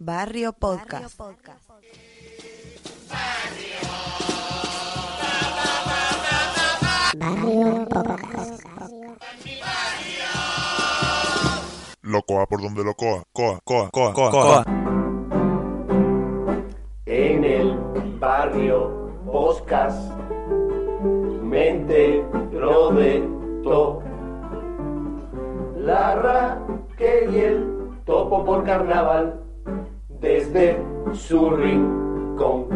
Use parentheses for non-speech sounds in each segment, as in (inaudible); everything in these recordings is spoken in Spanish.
Barrio Podcast. Locoa por donde locoa. Coa, coa, coa, coa, coa. En el barrio Podcast, mente lo de to. La Raquel y el topo por carnaval, desde su rincón.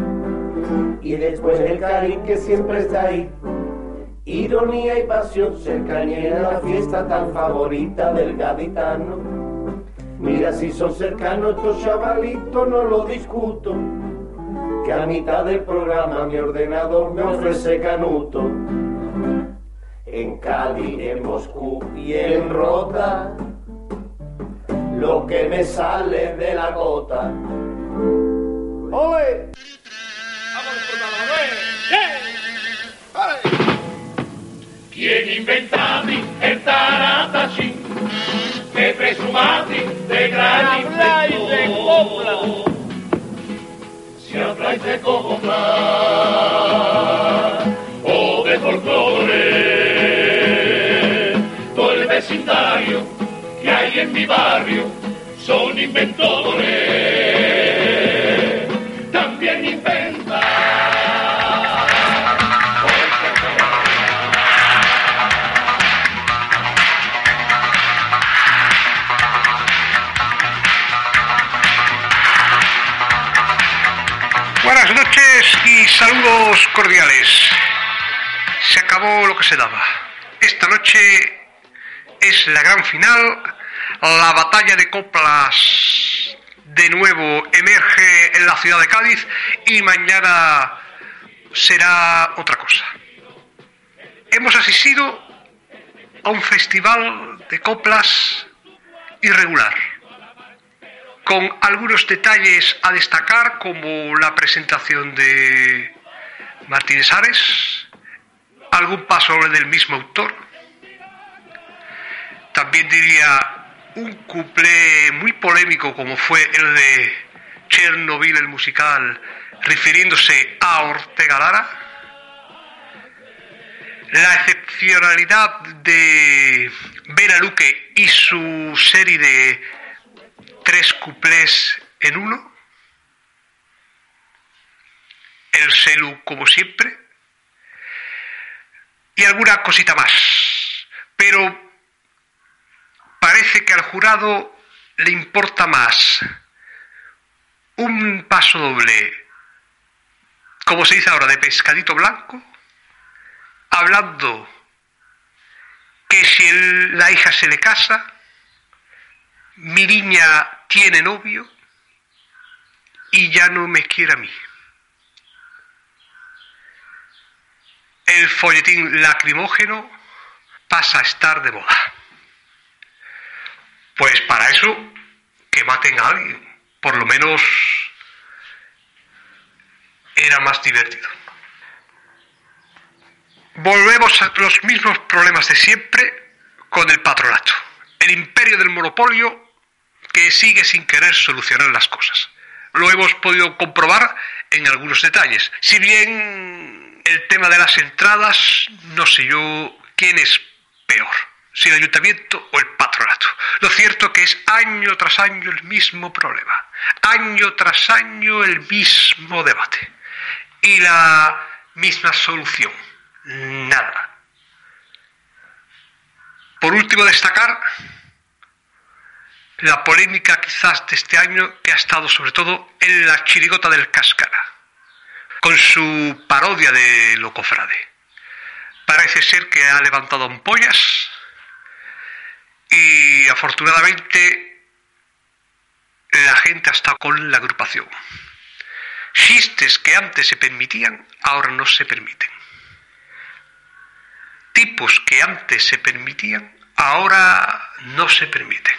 Y después el Karim que siempre está ahí. Ironía y pasión, cercanía a la fiesta tan favorita del gaditano. Mira si son cercanos estos chavalitos, no lo discuto. Que a mitad del programa mi ordenador me ofrece canuto. En Cali, en Moscú y en Rota, lo que me sale de la gota. ¡Oye! ¿Quién inventati el taratacín? Que presumati de gran inventor. Si habláis de copla en mi barrio son inventores. También inventa. Buenas noches y saludos cordiales. Se acabó lo que se daba. Esta noche es la gran final. La batalla de coplas de nuevo emerge en la ciudad de Cádiz y mañana será otra cosa. Hemos asistido a un festival de coplas irregular con algunos detalles a destacar como la presentación de Martínez Ares, algún paso del mismo autor, también diría un cuplé muy polémico como fue el de Chernobyl el musical refiriéndose a Ortega Lara, la excepcionalidad de Vera Luque y su serie de tres cuplés en uno, el celu como siempre, y alguna cosita más. Pero parece que al jurado le importa más un paso doble, como se dice ahora, de pescadito blanco, hablando que si la hija se le casa, mi niña tiene novio y ya no me quiere a mí. El folletín lacrimógeno pasa a estar de moda. Pues para eso, que maten a alguien. Por lo menos era más divertido. Volvemos a los mismos problemas de siempre con el patronato. El imperio del monopolio que sigue sin querer solucionar las cosas. Lo hemos podido comprobar en algunos detalles. Si bien el tema de las entradas, no sé yo quién es peor, si el ayuntamiento o el patronato. Lo cierto que es año tras año el mismo problema, año tras año el mismo debate y la misma solución. Nada. Por último, destacar la polémica quizás de este año que ha estado sobre todo en la chirigota del Cáscara, con su parodia de Locofrade. Parece ser que ha levantado ampollas y afortunadamente la gente estado con la agrupación. Chistes que antes se permitían, ahora no se permiten. Tipos que antes se permitían, ahora no se permiten.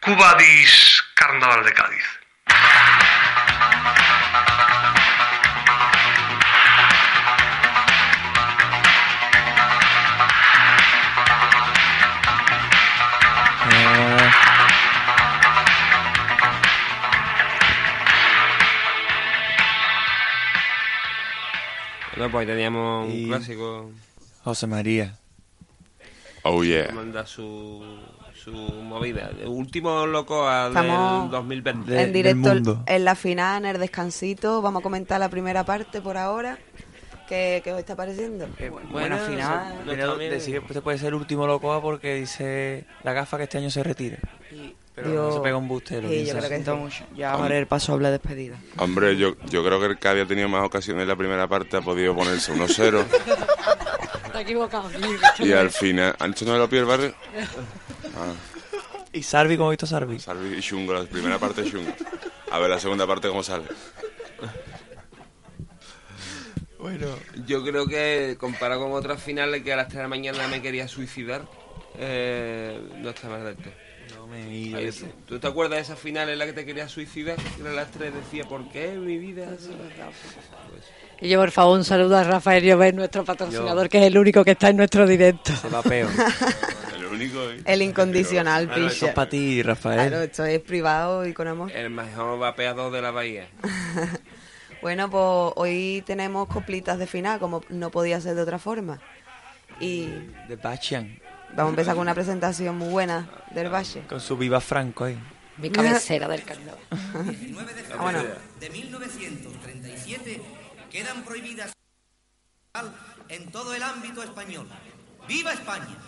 Cubadis Carnaval de Cádiz. Bueno, pues ahí teníamos un Y- clásico. José María. Oh yeah. que Manda su, su movida. El último loco del Estamos 2020. de- en del directo mundo. en la final, en el descansito. Vamos a comentar la primera parte por ahora. ¿Qué, qué os está pareciendo? Eh, Bueno, final. no Pero está bien. decir que este puede ser el último Locoa porque dice la gafa que este año se retira. Pero no Dios. se pega un buste. Sí, yo creo que sí. mucho. Ya haré el paso de despedida. Hombre, yo, yo creo que el Cádiz ha tenido más ocasiones en la primera parte, ha podido ponerse 1-0 Está equivocado. y al final... ¿Han hecho 9 lo el barrio? ¿Y Sarvi cómo ha visto Sarvi? Salvi y Chungo, la primera parte es Chungo. A ver la segunda parte cómo sale. Bueno. Yo creo que comparado con otras finales que a las 3 de la mañana me quería suicidar, eh, no está mal del todo. Me. ¿Tú te acuerdas de esa final en la que te querías suicidar? Que a las 3 decía, ¿por qué mi vida? Y yo, por favor, un saludo a Rafael Llobet, nuestro patrocinador, que es el único que está en nuestro directo. Se va peor. (laughs) El único... ¿eh? El incondicional, Claro, esto es para ti, Rafael. Claro, esto es privado y con amor. El mejor vapeador de la bahía. (laughs) Bueno, pues hoy tenemos coplitas de final, como no podía ser de otra forma. Y De Bachian. Vamos a empezar con una presentación muy buena del Valle. Con su viva Franco ahí. Mi cabecera del carnaval. (laughs) Ah, bueno, de 1937 quedan prohibidas en todo el ámbito español. ¡Viva España!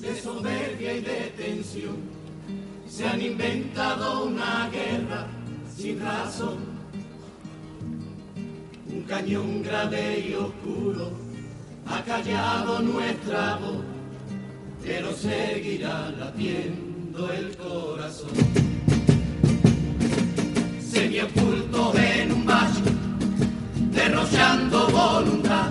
de soberbia y de tensión. Se han inventado una guerra sin razón. Un cañón grave y oscuro ha callado nuestra voz, pero seguirá latiendo el corazón. Sería oculto en un valle, derrochando voluntad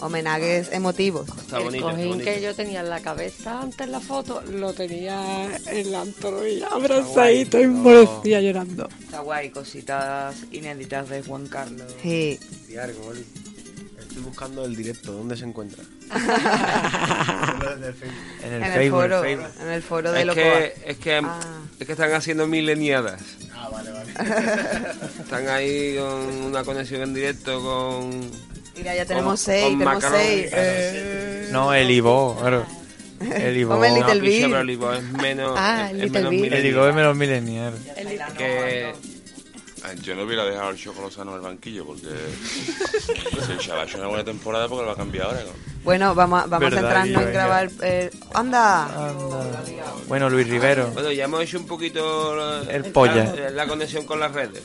homenajes emotivos. está el bonito. está cojín bonito. que yo tenía en la cabeza antes en la foto, lo tenía en la antología, abrazadito y morecía llorando. Está guay, cositas inéditas de Juan Carlos. Sí. Estoy buscando el directo, ¿dónde se encuentra? (laughs) En el, En el, Facebook, foro, Facebook. en el foro de Es Locoa. que, es, que, Ah. es que están haciendo mileniadas. Ah, vale, vale. (laughs) Están ahí con una conexión en directo con... Mira, ya tenemos con- seis, con tenemos Macarón. seis. Eh, No, el Ivo, claro. El Ivo. Come el Little No, piche, Big. pero el Ivo es menos. Ah, es- el es Little menos. El millennial. Ivo es menos millennial. Que. Yo no hubiera dejado el Choco Lozano en el banquillo porque (laughs) si el chaval ha hecho una buena temporada porque lo va a cambiar ahora. ¿no? Bueno, vamos, a- vamos a Guillo, en grabar. eh, ¡Anda! Anda. Bueno, Luis Rivero. Bueno, ya hemos hecho un poquito la, El polla. la, la conexión con las redes.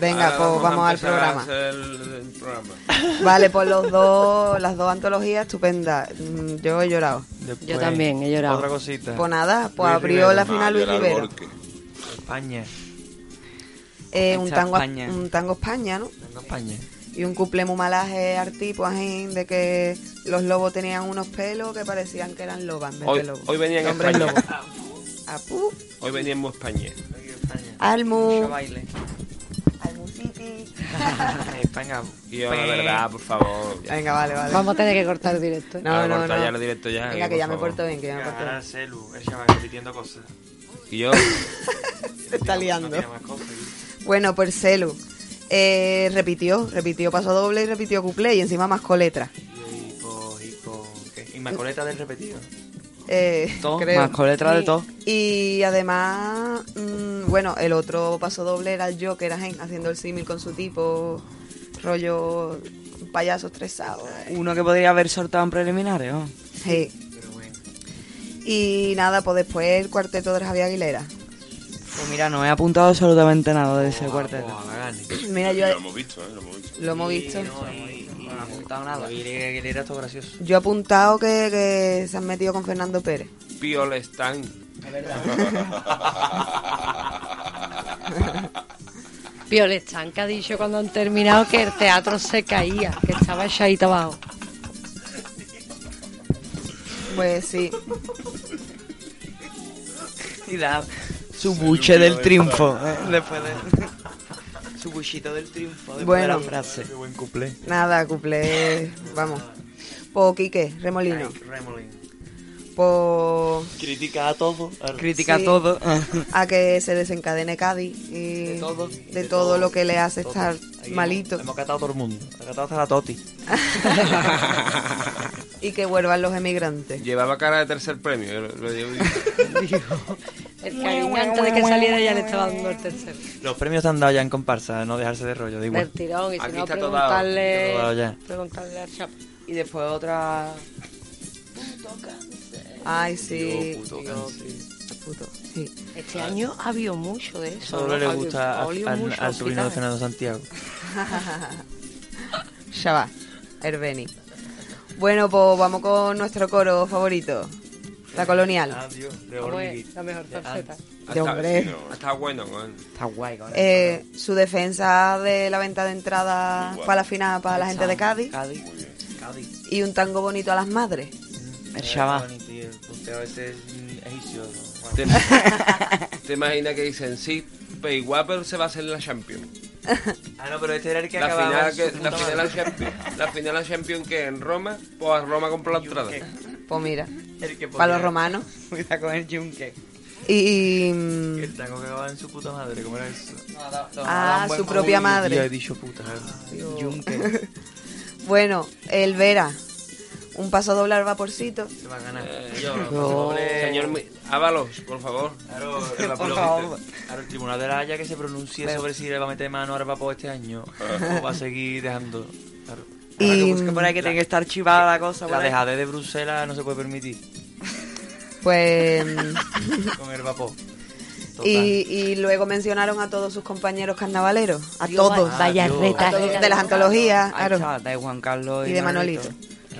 Venga, Ahora pues vamos a al programa. hacer El, el programa. (laughs) Vale, pues los dos, las dos antologías estupendas. Mm, Yo he llorado. Después, Yo también, he llorado. Otra cosita. Pues nada, pues Luis abrió Rivero. la final Ah, Luis Rivero. España. Eh, un, tango, España. un tango España, ¿no? Venga, España. Y un cuplé muy malaje artipo así, de que los lobos tenían unos pelos que parecían que eran lobas Hoy, de lobos. hoy venía en Hombres España. Apú, Hoy veníamos a España. Almu. Mucho baile. Y yo, la verdad, por favor. ya. Venga, vale, vale. Vamos a tener que cortar el directo. ¿eh? No, Ahora no, corta no. ya el directo ya. Venga, que ya me porto bien, que ya me porto bien. Celu, el chaval repitiendo cosas. Y yo, (laughs) Se está No liando. tiene más cosas. Bueno, pues Celu. Eh, repitió, repitió paso doble y repitió cuplé y encima más coletra. Y hipo, hipo, ¿qué? Inmacoleta del repetido. Eh, Todo, creo. más con letra de todo. Y además, mm, bueno, el otro paso doble era el Joker haciendo el símil con su tipo, rollo payaso estresado. Uno que podría haber soltado en preliminares, ¿no? Sí. Y nada, pues después el cuarteto de Javier Aguilera. Pues mira, no he apuntado absolutamente nada de ese cuarteto. Mira, yo, Lo hemos visto, ¿eh? Lo hemos visto. lo hemos visto. No he apuntado nada. Y Aguilera esto gracioso. Yo he apuntado que, que se han metido con Fernando Pérez. Piol Stan. Violet (laughs) que ha dicho cuando han terminado que el teatro se caía, que estaba echadito abajo. Pues sí. Y da su buche del triunfo. ¿eh? Después de... Su buchito del triunfo. Después Bueno. de la frase. Qué buen cuplé. Nada, cuplé. Vamos. Po Quique, Remolino. Remolin. Po Critica a todo. Critica Sí. a todo. (laughs) a que se desencadene Cádiz y de todo. todo, lo que le hace Todo. estar malito Hemos, hemos catado a todo el mundo. Ha catado hasta la Toti. (laughs) y que vuelvan los emigrantes. Llevaba cara de tercer premio. lo- lo llevo- (laughs) El cariño antes de que saliera ya le estaba dando el tercero. Los premios están dados ya en comparsa, no dejarse de rollo, igual. Del tirón, y si Aquí no, está dado. preguntarle, Todo dado ya. preguntarle al chap. Y después otra... Ay, sí. Dios, puto Dios, cáncer. sí. Puto, sí. Este año ha habido mucho de eso. Solo le gusta al, al- sobrino de. Fernando Santiago. (laughs) Ya va. Herbeni. Bueno, pues vamos con nuestro coro favorito. La colonial. Adiós, de ¿Cómo Orly. es? La mejor faceta. De hombre. Está bueno. Está guay con Eh, su defensa de la venta de entrada Igual. para la final para la gente de Cádiz. Cádiz. Muy bien. Cádiz. Y un tango bonito a las madres. El el mm, egipcio. ¿no? ¿Te, (laughs) te imaginas que dicen, sí, pero igual pero se va a hacer la Champions? Ah, no, pero este era el que La acababa final, que, la final madre. a Champions, la final a Champions que en Roma, pues a Roma compró la entrada. Pues mira, para los romanos. Cuidado con el yunque. Y. El tango que acababa en su puta madre, ¿cómo era eso? Ah, su propia Yo he madre. dicho puta. Yunque. (laughs) Bueno, el Vera. Un paso doble al vaporcito. Se va a ganar. Eh, Yo, no. doble- Señor, Ábalos, por favor. Claro, (laughs) Por el, favor. claro, el tribunal de la Haya que se pronuncie Pero- sobre si le va a meter mano al vapor este año (laughs) o va a seguir dejando. Que Y- busque por ahí que tiene que estar chivada la cosa. La por ahí. dejadez de Bruselas no se puede permitir Pues. (laughs) con el vapor. Y, y luego mencionaron a todos sus compañeros carnavaleros. A Dios, todos. Vaya Dios. reta. A todos de las antologías, Ay, claro. de Juan Carlos Y de Manolito.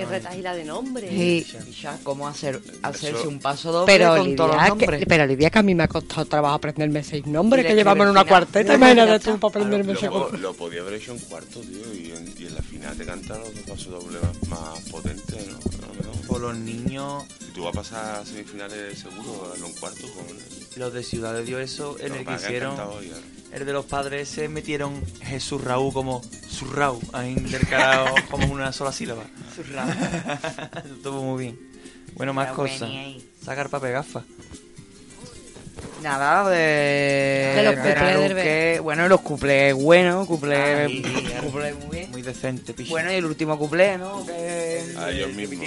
Qué retajila de nombre. Sí. Y ya, ¿cómo hacer, hacerse Eso- un paso doble Pero con todos los Olivia, nombres? que, pero Olivia, que a mí me ha costado trabajo aprenderme seis nombres que le llevamos en una final. cuarteta. Imagínate (laughs) tú para aprenderme Lo, co- lo podía haber hecho en cuarto, tío, y en, y en la final te cantan los dos pasos dobles más, más potentes, ¿no? A. Por los niños, Si tú vas a pasar a semifinales seguro, hazlo en cuarto, con los de Ciudad de Dios, eso en el que hicieron. El de los padres se metieron Jesús Raúl como Surrau, ahí intercalado (laughs) como una sola sílaba. Surrau. Estuvo muy bien. Bueno, más cosas. bueno. Sacar papel gafa. Nada, de. De los cuplés Bueno, los cuplés buenos, cuplés. Muy bien. Muy decente, picha. Bueno, y el último cuplé, ¿no? Que. A ellos mismos.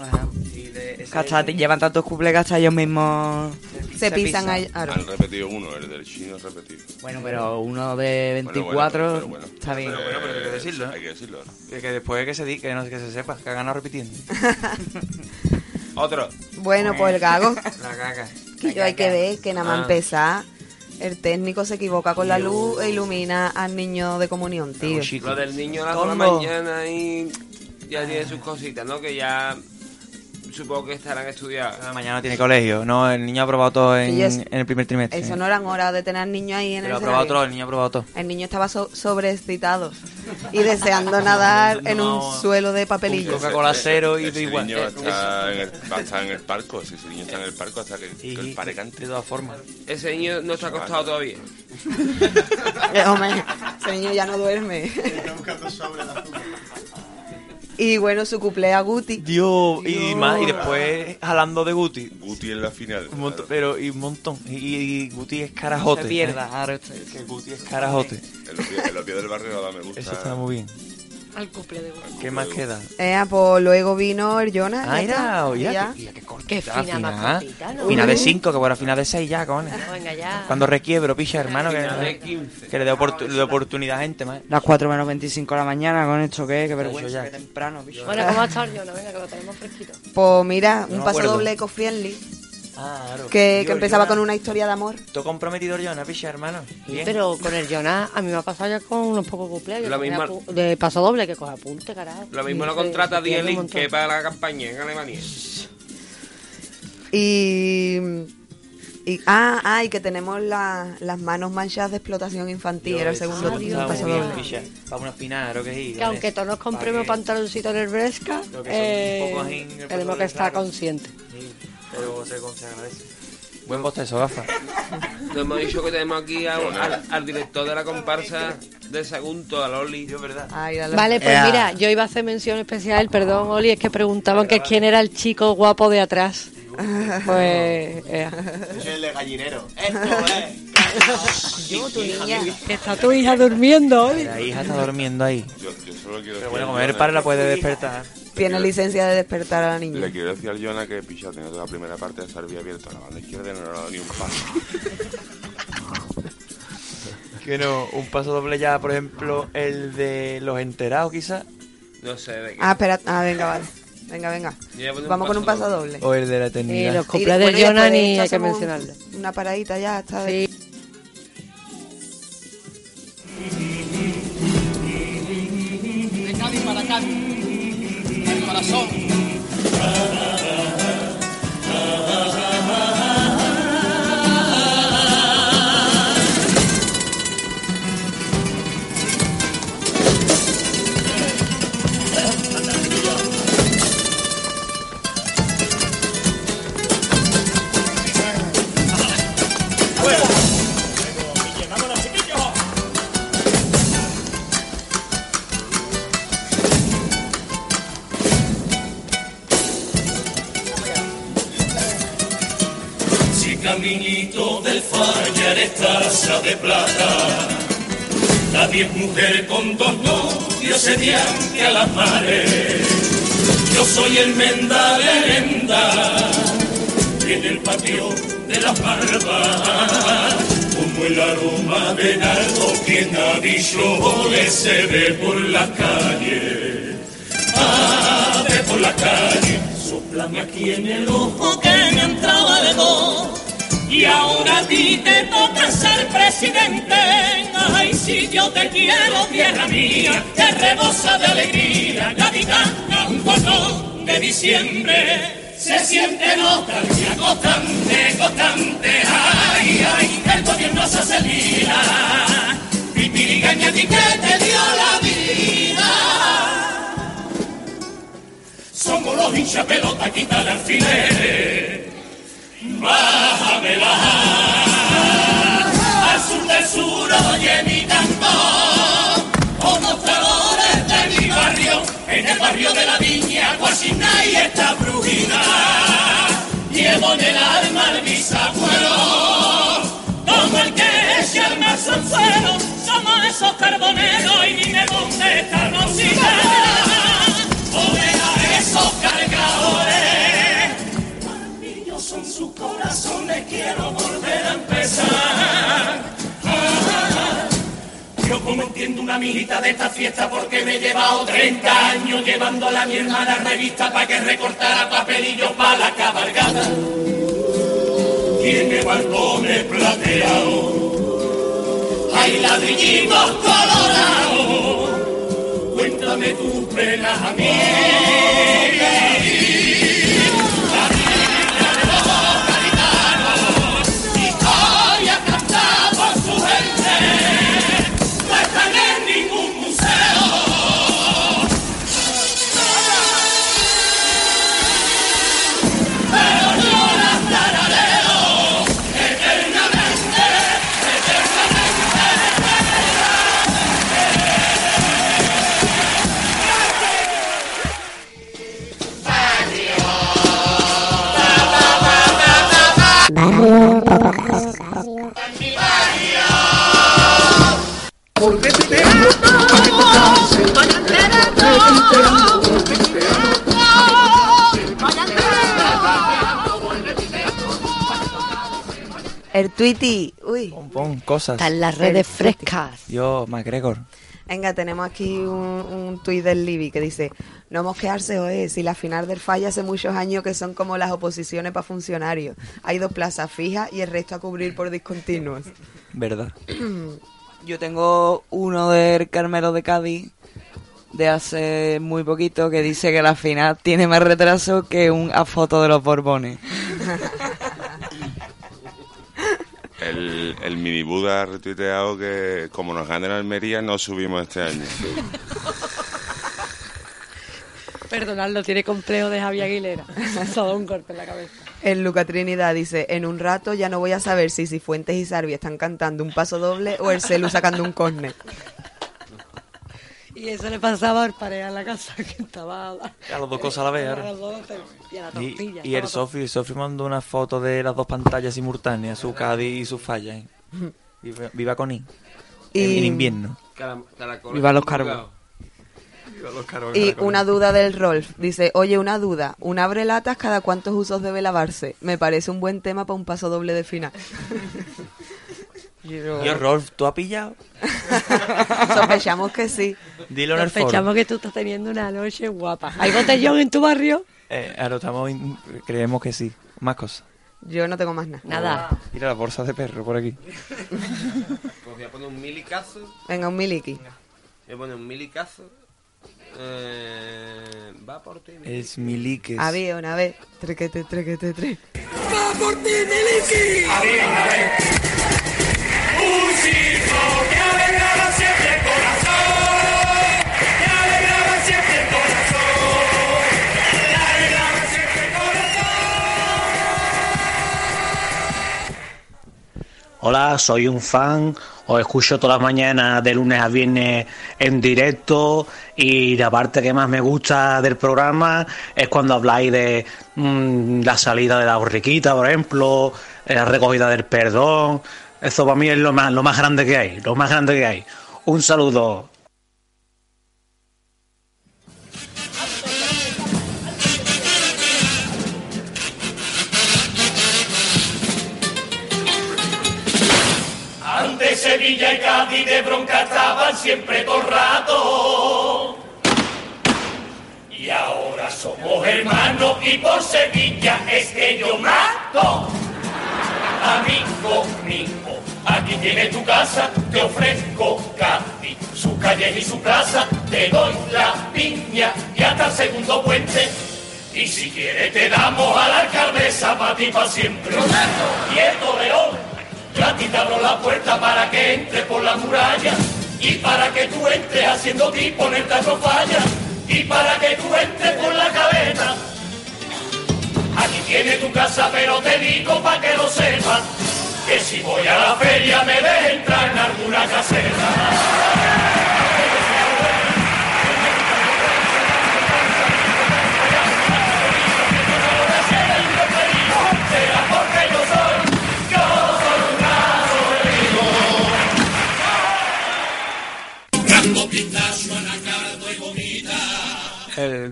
Ajá. Y de ese- hasta te llevan tantos cuplés que hasta ellos mismos. Se pisan. Han repetido uno, el del chino es repetido. Bueno, pero uno de Bueno, 24 bueno, pero bueno. está bien. Pero bueno, pero hay que decirlo, ¿eh? Hay que decirlo. ¿no? Que, que después que se di, que no que se sepa, que ha ganado repitiendo. (laughs) Otro. Bueno, pues el gago. La caca. Que yo hay que ver que nada más Ah. empezar. El técnico se equivoca con la luz e ilumina al niño de comunión, tío. Lo del niño a la mañana y ya tiene sus cositas, ¿no? Que ya supongo que estarán estudiadas. Ah, Mañana tiene colegio. No, el niño ha aprobado todo en, es- en el primer trimestre. Eso no eran horas de tener al niño ahí en Pero el aprobado escenario. todo, el niño ha aprobado todo. El niño estaba so- sobreexcitado y deseando (laughs) nadar en No, un suelo de papelillo. Coca-Cola cero y Ese da igual. niño va a, estar en el, va a estar en el parco. Si ese niño está en el parco hasta que, que el pare cante. De todas formas. Ese niño no está acostado todavía. (laughs) Eh, hombre, ese niño ya no duerme. Y bueno, su cumpleaños Guti. Dios, y más, y después jalando de Guti. Guti en la final. Un montón, pero y un montón. Y, y Guti es carajote. Se pierda, ¿eh? ahora. Que Guti es carajote. El el opio del barrio da me gusta. Eso está muy bien. Al cumple de Guti. ¿Qué más queda? Eh, pues luego vino el Jonas. Ah, Y oye, ya. que- qué. Qué fina más cortita, ¿no? Final de 5, que bueno, final de 6 ya, cojones. No, venga ya. Cuando requiebro, picha, hermano, Final de que, 15. que le dé oportu- le dé oportunidad a gente, más. Las 4 menos 25 de la mañana, con esto que, qué Eso vergüenza, ya. que temprano, bicho. Bueno, ¿cómo ha estado el Jonah? Venga, que lo tenemos fresquito. Pues mira, No un me paso acuerdo. doble eco-friendly Ah, claro. que, empezaba Jonah, con una historia de amor. Todo comprometido ¿no, picha, hermano? Sí, Bien. pero con el Jonah a mí me ha pasado ya con unos pocos cumpleaños. Lo mismo- apu- De paso doble, que coge apunte, carajo. Lo mismo Sí, lo se- contrata se pierde un Dielin montón. que para la campaña en Alemania. Y. y ah, ah, y que tenemos la- las manos manchadas de explotación infantil. Era el segundo Ah, Dios, paso doble. Para que sí. Que aunque todos nos compremos pantaloncitos en el Bresca, Lo que son eh, un poco ahí en el tenemos paso que estar conscientes. Sí, pero se, se agradece. Buen bostezo, gafa. Nos hemos dicho que tenemos aquí a- al, al director de la comparsa de Sagunto, a Loli. Yo, verdad. Ay, la- la- Vale, pues Ea. mira, yo iba a hacer mención especial, perdón, Oli, es que preguntaban que quién era el chico guapo de atrás. (laughs) Pues, ea. Es el de gallinero. Esto es. Yo, tu niña. está tu hija durmiendo, Oli. La hija está durmiendo ahí. Yo, yo solo quiero Pero bueno, como el Jonah- padre la puede despertar. Tiene licencia de despertar a la Le niña. quiero decir al Jonah que picha tiene toda la primera parte de Sarbi abierta. La banda izquierda y no le ha dado ni un paso. (laughs) Que no, un paso doble ya, por ejemplo, el de los enterados, quizás. No sé de qué. Ah, espera. Ah, venga, vale. Venga, venga. A Vamos con un paso doble. O el de la Y eternidad. los Y cumpleaños bueno, de y de ni esto hay que un- mencionarlo. Una paradita ya, está. Sí. De Cádiz para Cádiz, corazón. Si caminito del falla eres taza de plata, nadie es mujer con dos novios a las mares. Yo soy el menda leyenda en el patio de las barbas, como el aroma de nardo que a dicho le se ve por la calle. Ah, ve por la calle, soplame aquí en el ojo que me entraba de dos. Y ahora a ti te toca ser presidente. Ay, si yo te quiero, tierra mía, que rebosa de alegría. Gaditana, un cordón de diciembre. Se siente nostalgia constante, constante. Ay, ay, el gobierno se hace lila. Pipirigaña, ti que te dio la vida. Somos los hinchas pelota, quita el alfiler. Bájamela. Al sur del sur oye mi canto. Como flores de mi barrio, en el barrio de la viña, Guasina y esta brujina. Llevo en el alma el bisabuelo. son suelos, somos esos carboneros y dime dónde está Rosita. Oveja esos cargadores. Sus corazones, quiero volver a empezar. Yo como entiendo una mijita de esta fiesta porque me he llevado 30 años llevándola a mi hermana revista para que recortara papelillos para la cabalgata. Tiene balcones plateados, hay ladrillitos colorados. Cuéntame tus penas a mí. Tweety. Uy. Pon, pon cosas. Están las redes frescas. Yo, MacGregor. Venga, tenemos aquí un, un tuit del Libby que dice, no mosquearse, oe, si la final del falla hace muchos años que son como las oposiciones para funcionarios. Hay dos plazas fijas y el resto a cubrir por discontinuos. ¿Verdad? (clears throat) Yo tengo uno del Carmelo de Cádiz de hace muy poquito que dice que la final tiene más retraso que un a foto de los Borbones. (laughs) El, el mini Buda ha retuiteado que como nos gane la Almería no subimos este año. Perdonadlo, tiene complejo de Javier Aguilera. Se ha dado un golpe en la cabeza. El Luca Trinidad dice, en un rato ya no voy a saber si Cifuentes y Sarvi están cantando un paso doble o el Celu sacando un córner. Y eso le pasaba al pareja en la casa, (laughs) que estaba... A las dos cosas a la vez, ahora. A las dos, y a la Y, tortilla. y el Sofi, el Sofi mandó una foto de las dos pantallas simultáneas, su Cádiz y su falla. ¿eh? Viva, viva con I. Y- En invierno. Viva los carbos. Y una duda del Rolf. Dice, oye, una duda. ¿Un abre latas cada cuántos usos debe lavarse? Me parece un buen tema para un paso doble de final. (laughs) Yo, Rolf, ¿tú has pillado? (laughs) Sospechamos que sí. Dilo en el. Sospechamos que tú estás teniendo una noche guapa. ¿Hay botellón en tu barrio? Eh, ahora estamos in- creemos que sí. Más cosas. Yo no tengo más nada. Nada. Mira la bolsa de perro por aquí. (laughs) Pues voy a poner un milicazo. Venga, un miliki. Voy a poner un milicazo. Eh, va por ti. Mili. Es miliques. Había una vez. Trequete, trequete, tre. ¡Va por ti, Miliki! Un chico que Hola, soy un fan, os escucho todas las mañanas de lunes a viernes en directo y la parte que más me gusta del programa es cuando habláis de mm, la salida de la borriquita, por ejemplo, eh, la recogida del perdón. Eso para mí es lo más, lo más grande que hay, lo más grande que hay. Un saludo. Antes Sevilla y Cádiz de bronca estaban siempre todo el rato. Y ahora somos hermanos y por Sevilla es que yo mato. Amigo mío, aquí tienes tu casa, te ofrezco Cádiz, sus calles y su plaza, te doy la piña y hasta el segundo puente. Y si quieres te damos a la alcaldesa para ti para siempre. Quieto León, yo a ti te abro la puerta para que entre por la muralla y para que tú entres haciendo ti ponerte a falla y para que tú entres por la cabeza. Aquí tienes tu casa, pero te digo para que lo sepas que si voy a la feria me ves entrar en alguna caseta.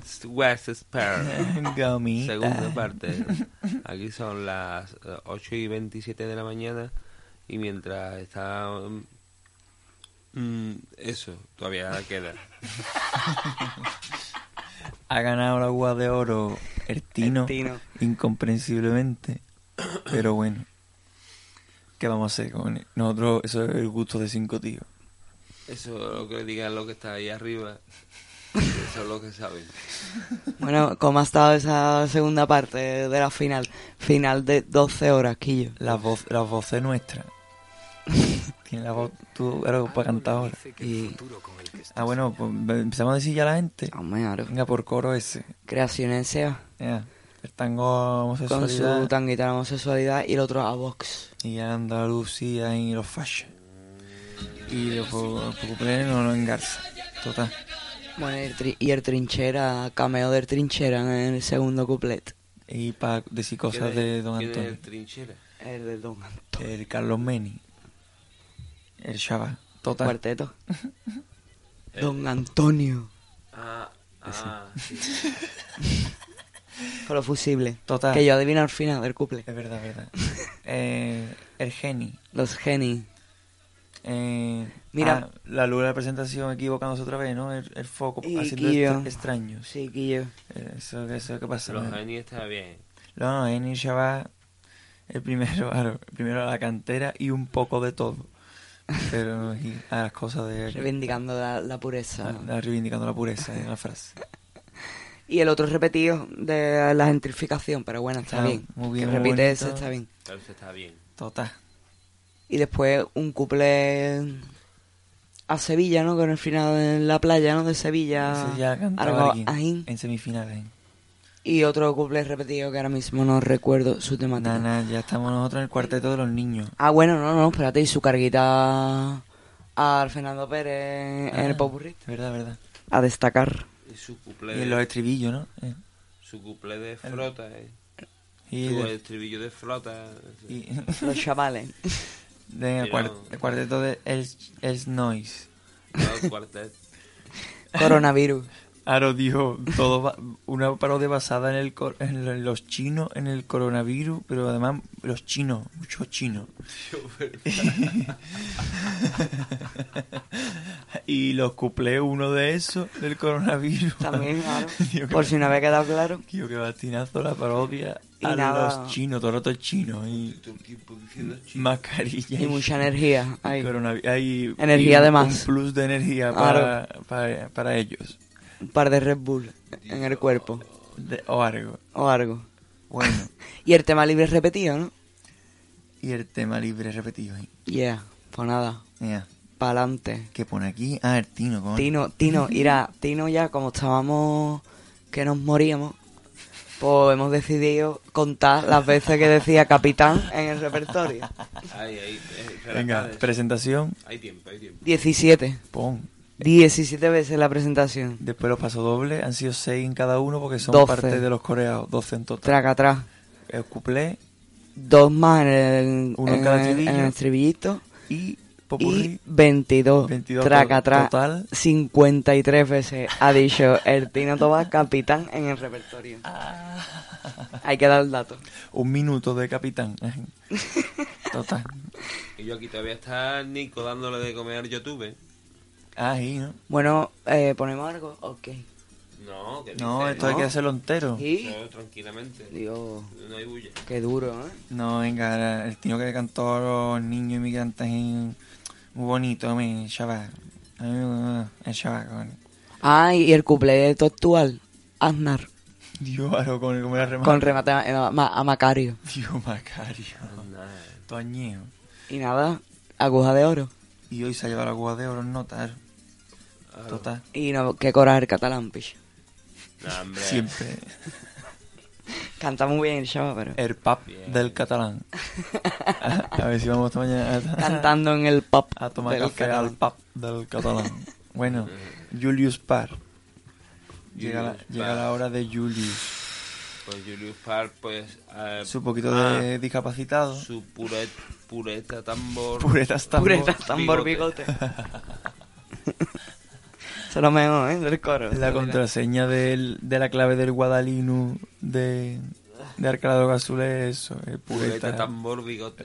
Dance West Spare. (laughs) Segunda parte. Aquí son las eh, 8 y 27 de la mañana y mientras está... mm, eso, todavía queda. Ha ganado la UA de oro el Tino, El Tino. incomprensiblemente. Pero bueno, ¿qué vamos a hacer con él? Nosotros, eso es el gusto de cinco tíos. Eso es lo que digan lo que está ahí arriba. Eso es lo que saben. Bueno, ¿cómo ha estado esa segunda parte de la final? Final de 12 horas, Quillo. La voz, la voz es nuestra. (laughs) Tiene la voz tú, claro, para cantar ahora. Y Ah, bueno, pues empezamos a decir ya a la gente. Hombre. Venga, por coro ese. Creaciones SEA. Ya. El tango Con homosexualidad su tanguita homosexualidad y el otro a Vox. y Andalucía y los fachos. Y los populares no lo engarza. Total. Bueno, y el, tri- y el trinchera, cameo del trinchera en el segundo couplet. Y para decir cosas ¿Quién de Don quién es Antonio. el trinchera? El de Don Antonio. El Carlos Meni. El Chava. Total. Cuarteto. (laughs) Don Antonio. Ah, ah, sí. (laughs) Con los fusibles. Total. Que yo adivino al final del couple. Es verdad, es verdad. eh, el Geni. Los geni. Eh, Mira. ah, la luz de la presentación equivocándose otra vez, ¿no? El, el foco Y haciendo extra- extraños. Sí, Quillo. Eh, Eso, eso que pasa. Los genios está bien. No, no, Eni Chava, el primero, claro, (laughs) el primero a la cantera y un poco de todo. Pero y a las cosas de. Reivindicando la, la pureza. Ah, reivindicando la pureza en la frase. Y el otro repetido de la gentrificación, pero bueno, está Ah, bien. muy bien, que muy repite ese, bonito. está bien. Pero eso está bien. Total. Y después un couple a Sevilla, ¿no? Con el final en la playa, ¿no? De Sevilla. Algo aquí, ajín. en semifinales. Y otro couple repetido que ahora mismo no recuerdo su temática. Nada, ya estamos nosotros en el cuarteto de los niños. Ah, bueno, no, no, espérate, y su carguita al Fernando Pérez en el Ah, popurrí. Verdad, verdad. A destacar. Y su cuplé Y en los estribillos, ¿no? Eh, su cuplé de flota. eh. Y su de- estribillo de flota. y- Los chavales. (laughs) de cuart- el cuarteto de El, El Noise. (laughs) Coronavirus. Aro dijo todo una parodia basada en el cor- en lo- en los chinos, en el coronavirus, pero además los chinos, muchos chinos. (laughs) y los cuplé uno de esos del coronavirus. También, claro. (laughs) Que Por si no había quedado claro. Tío, que bastinazo la parodia Y a nada. los chinos, todo el rato chinos y Todo el tiempo diciendo chino. mascarilla Y mucha energía. hay- Energía de un plus de energía para, para, para ellos. Un par de Red Bull en el cuerpo. De- o algo. O algo. Bueno. (laughs) Y el tema libre repetido, ¿no? y el tema libre repetido ahí. Yeah, pues nada. Mira, Pa'lante. ¿qué pone aquí? Ah, el Tino. Tino, Tino, (laughs) irá, Tino ya como estábamos que nos moríamos, pues hemos decidido contar las veces que decía capitán en el repertorio. Ahí, ahí. eh, Venga, presentación. Hay tiempo, hay tiempo. 17. Pon. 17 veces la presentación. Después los pasodobles han sido 6 en cada uno porque son 12. parte de los coreados. 12 en total. Traca atrás. El cuplé Dos más en el, Uno en en cada en el estribillito. y popurrí. Y 22. 22 Traca to- atrás. total. 53 veces ha dicho el Tino Toba capitán en el repertorio. Ah. Hay que dar el dato. Un minuto de capitán. (laughs) Total. Y yo aquí todavía está Nico dándole de comer YouTube. Ahí, ¿no? Bueno, eh, ¿ponemos algo? Ok. No, que No, esto hay que hacerlo entero. ¿Y? No, tranquilamente. Dios, No hay bulla. qué duro, ¿eh? No, venga, el tío que cantó a los niños inmigrantes muy bonito, mi chaval. A mí me- El chaval, coño. Ah, y el cumpleaños actual, Aznar, Dios, (laughs) algo con el remate. con remate a, a- a Macario. Dios, Macario. Toñeo. Y nada, aguja de oro. Y hoy se ha llevado la cuba de oro en notar. Total. Y no, qué coraje el catalán, picho. Hombre. Siempre. (laughs) (laughs) Canta muy bien el chaval, pero... El pub del catalán. (laughs) A, ver si vamos esta mañana a, Cantando en el pub a tomar del café catalán. al pub del catalán. (laughs) Bueno, Julius Parr. Llega la, llega Parr. la hora de Julius. Pues Julius Park, pues. eh, Su poquito ah, de discapacitado. Su puret, pureta tambor. Puretas tambor. Puretas tambor bigote. Eso es lo mejor, ¿eh? Del coro. La contraseña del, de la clave del Guadalinu de, de Arcalado Gasule es eso, el Pureta, pureta. tambor, bigote.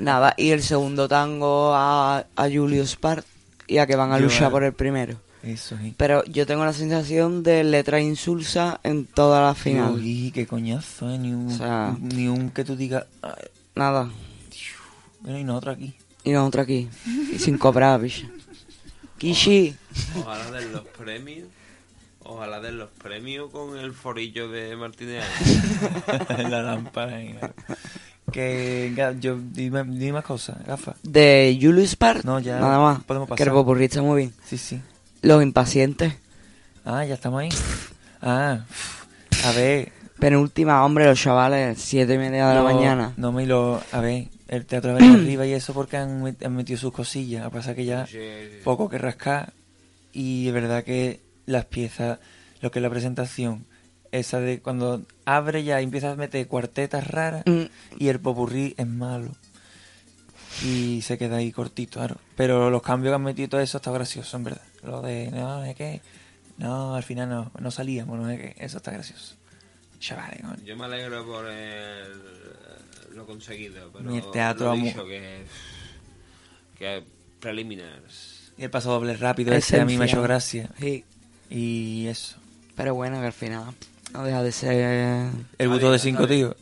Nada, y el segundo tango a, a Julius Spart y a que van a Yo, luchar por el primero. Eso, sí. Pero yo tengo la sensación de letra insulsa en toda la final. Uy, qué coñazo, ¿eh? Ni un, O sea- ni un que tú digas, "Ay, Nada. bueno, y nosotros aquí. Y nosotros aquí. Y sin cobrar, picha. Kishi. Ojalá den los premios. Ojalá den los premios con el forillo de Martínez. (laughs) la lámpara. Que, yo, dime, dime más cosas, gafa. De Julius Spart. No, ya Nada más. podemos Que pasar. el popurrí está muy bien. Sí, sí. Los impacientes. Ah, ya estamos ahí. Ah, a ver. Penúltima, hombre, los chavales, siete y media de la mañana. No me lo. A ver, el teatro de arriba (clears throat) y eso porque han, met- han metido sus cosillas. A pasar que ya poco que rascar. Y es verdad que las piezas, lo que es la presentación, esa de cuando abre ya y empieza a meter cuartetas raras Mm. y el popurrí es malo. Y se queda ahí cortito, claro. Pero los cambios que han metido todo eso está gracioso, en verdad. Lo de, no, es que, no, al final no, no salíamos, no es que, eso está gracioso. Chavales. Yo me alegro por el- lo conseguido, pero Mi teatro lo dicho que que preliminares. Y el paso doble rápido, ese a mí me ha hecho gracia. Sí. Y eso. Pero bueno, que al final no deja de ser... El buto de cinco tíos.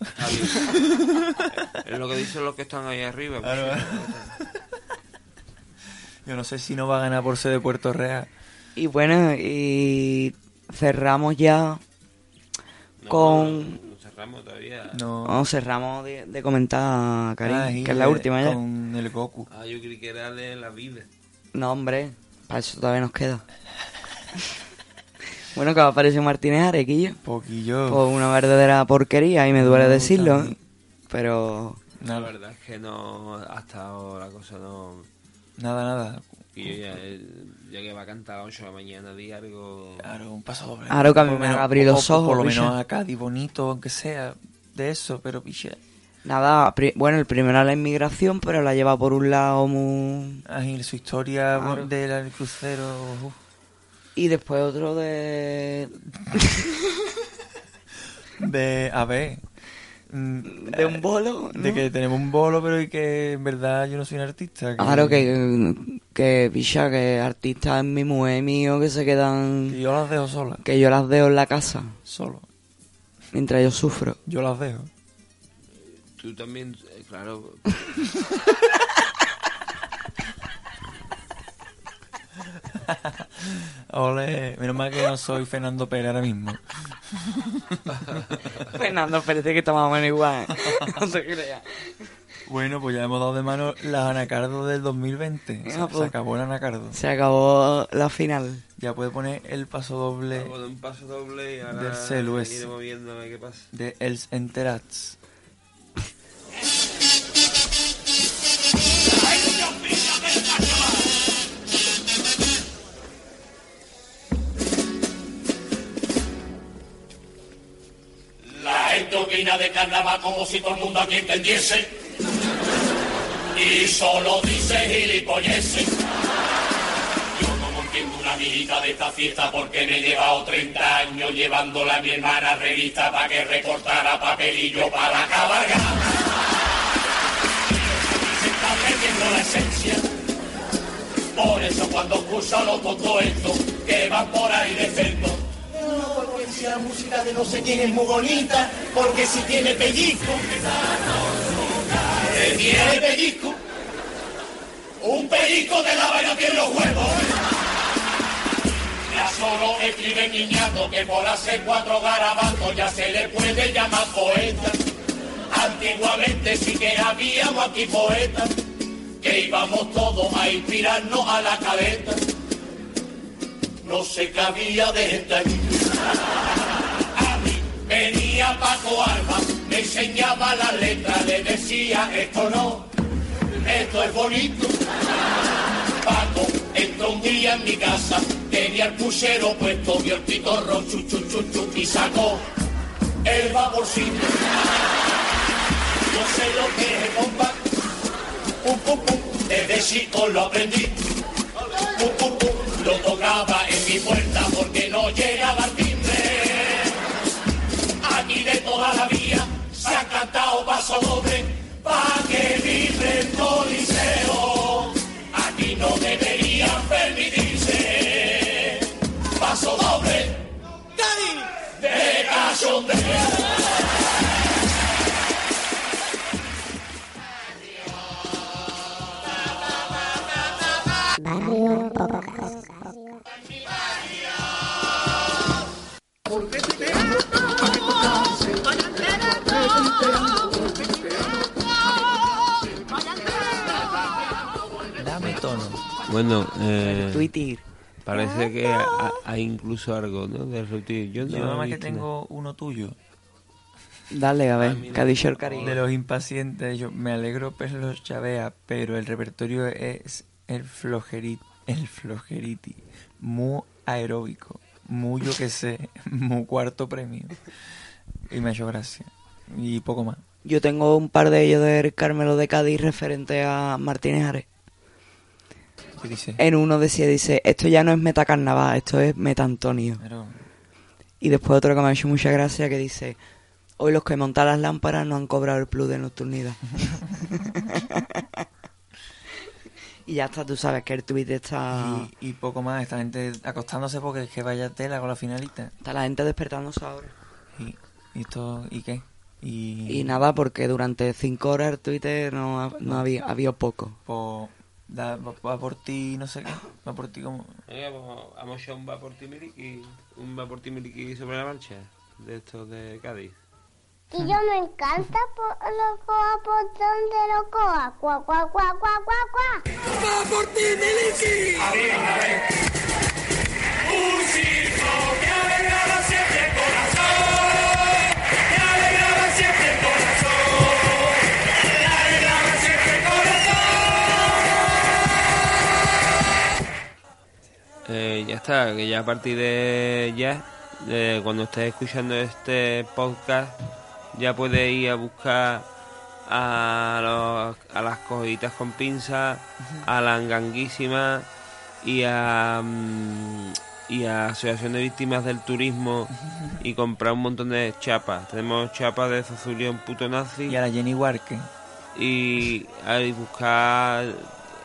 Es lo que dicen los que están ahí arriba. pues, Claro. Yo no sé si no va a ganar por ser de Puerto Real. Y bueno, y cerramos ya con... No cerramos todavía. No. No, cerramos de, de comentar, Karim, Ah, que es la última ya. Con el Goku. Ah, yo creí que era de la vida. No, hombre, para eso todavía nos queda. (laughs) bueno, que va a aparecer Martínez Arequillo. Poquillo. Pues una verdadera porquería, y me duele No, decirlo, también. pero... La verdad es que no, hasta ahora la cosa no... Nada, nada. Y yo ya, eh, ya que va a cantar a 8 de la mañana, di algo... Claro, un paso doble. Claro que a mí me abrí los ojos, Por lo menos a Cádiz bonito, aunque sea de eso, pero piche. Nada, bueno, el primero es la inmigración, pero la lleva por un lado muy... Ahí su historia Claro. del crucero. uf. Y después otro de... (laughs) De, a ver. Mm, De un bolo, De que tenemos un bolo, pero y que en verdad yo no soy un artista. Claro que, que, picha, que artistas es mi mujer mío que se quedan... Que yo las dejo solas. Que yo las dejo en la casa, Solo. mientras yo sufro. Yo las dejo. Tú también, eh, claro... (laughs) Ole, menos mal que no soy Fernando Pérez ahora mismo. (laughs) Fernando, parece que está más o menos igual. (laughs) No se crea. Bueno, pues ya hemos dado de mano las anacardos del 2020. Se, Ah, se pues. acabó el anacardo. Se acabó la final. Ya puede poner el paso doble un paso doble y ahora del celu ese. iré moviéndome, ¿qué pasa? de Els Enterats. Opina de carnaval como si todo el mundo aquí entendiese. Y solo dice gilipolleces. Yo no entiendo una mijita de esta fiesta porque me he llevado 30 años llevándola a mi hermana revista para que recortara papelillo para la cabalgata. Se está perdiendo la esencia. Por eso cuando escucho los tontos estos que van por ahí de. Si la música de no sé quién es muy bonita, porque si tiene pellizco. ¿Qué tiene pellizco? Un pellizco de la vaina tiene los huevos. Ya solo escribe niñato que por hacer cuatro garabatos ya se le puede llamar poeta. Antiguamente sí que habíamos aquí poetas que íbamos todos a inspirarnos a la caleta. No se cabía de gente allí. A mí venía Paco Alba, me enseñaba la letra, le decía esto no, esto es bonito. Paco entró un día en mi casa, tenía el puchero puesto, vio el pitorro, chu, chu, y sacó el vaporcito. Yo sé lo que es el compás, pum, pum, pum, desde lo aprendí. Pum, pum, pum, lo tocaba mi puerta porque no llegaba el timbre. Aquí de toda la vía se han cantado paso doble pa' que vibre el coliseo. Aquí no deberían permitirse paso doble de cachondeo. Bueno, eh, Twitter. Parece que ha- hay incluso algo, ¿no? De retweet. Yo no Yo he nada más que visto tengo uno tuyo. Dale, a ver, ¿qué ha dicho el cariño? De los impacientes, yo me alegro pero los chavea, pero el repertorio es el flojeriti, el flojeriti, muy aeróbico, muy yo que sé, (laughs) muy cuarto premio. Y me ha hecho gracia. Y poco más. Yo tengo un par de ellos de Carmelo de Cádiz referente a Martínez Ares. ¿Qué dice? En uno decía, dice, esto ya no es metacarnaval, esto es meta Antonio. Pero- Y después otro que me ha hecho mucha gracia que dice, hoy los que montan las lámparas no han cobrado el plus de nocturnidad. (laughs) y ya está, tú sabes que el tweet está... Y, y poco más, esta gente acostándose porque es que vaya tela con la finalista. Está la gente despertándose ahora. Y, y esto, ¿y qué? Y, Y nada, porque durante cinco horas el Twitter no, no había, había poco. po- da- va, va por ti, no sé qué, va por ti como... Venga, pues, vamos a echar un vapor timiliki, un vapor timiliki sobre la marcha, de estos de Cádiz. Y yo me encanta por los coa por donde los coa. Cuá, cuá, cuá, cuá, cuá, cuá. ¡Va por ti, Miliki! Un circo que alegraba siempre el corazón, Eh, ya está, que ya a partir de ya, eh, cuando estés escuchando este podcast, ya puedes ir a buscar a, los- a las cogiditas con pinza, a la enganguísima y a, mm, y a Asociación de Víctimas del Turismo y comprar un montón de chapas. Tenemos chapas de Zazulión puto nazi. Y a la Jenny Warke. Y a buscar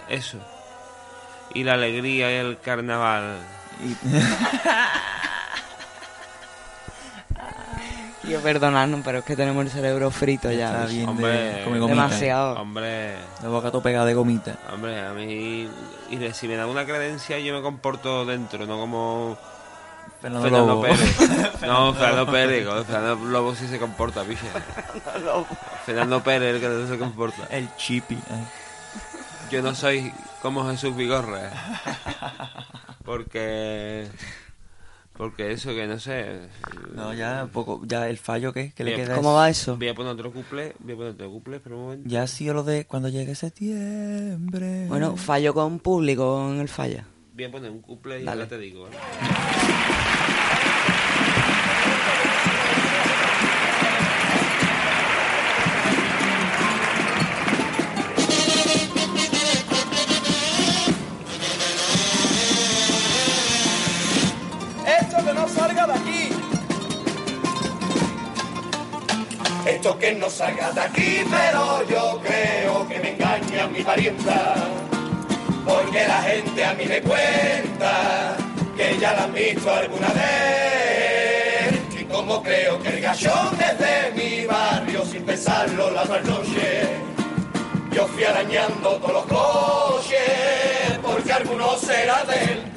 eso. Y la alegría y el carnaval. Tío, (laughs) perdonadnos, pero es que tenemos el cerebro frito ya. Bien de- Hombre, come gomita. Demasiado. Hombre, La boca todo pegada de gomita. hombre, a mí. Y de- si me dan una credencia, yo me comporto dentro, no como. Fernando Fernando Lobo. Pérez. (laughs) No, Fernando Pérez. Fernando Lobo sí se comporta, piche. Fernando Pérez, el que no se comporta. El chipi. Yo no soy como Jesús Vigorra. Porque. Porque eso que no sé. No, ya poco, ya el fallo que, que le queda. ¿Cómo va eso? Voy a poner otro couple, voy a poner otro couple, pero un momento. Ya ha sido lo de cuando llegue septiembre. Bueno, fallo con público en el falla. Voy a poner un couple y Dale. ahora te digo. ¿vale? (laughs) que no salga de aquí. Esto que no salga de aquí, pero yo creo que me engaña mi parienta. Porque la gente a mí me cuenta que ya la han visto alguna vez. Y como creo que el gachón es de mi barrio, sin pensarlo la noche, yo fui arañando todos los coches, porque alguno será de él.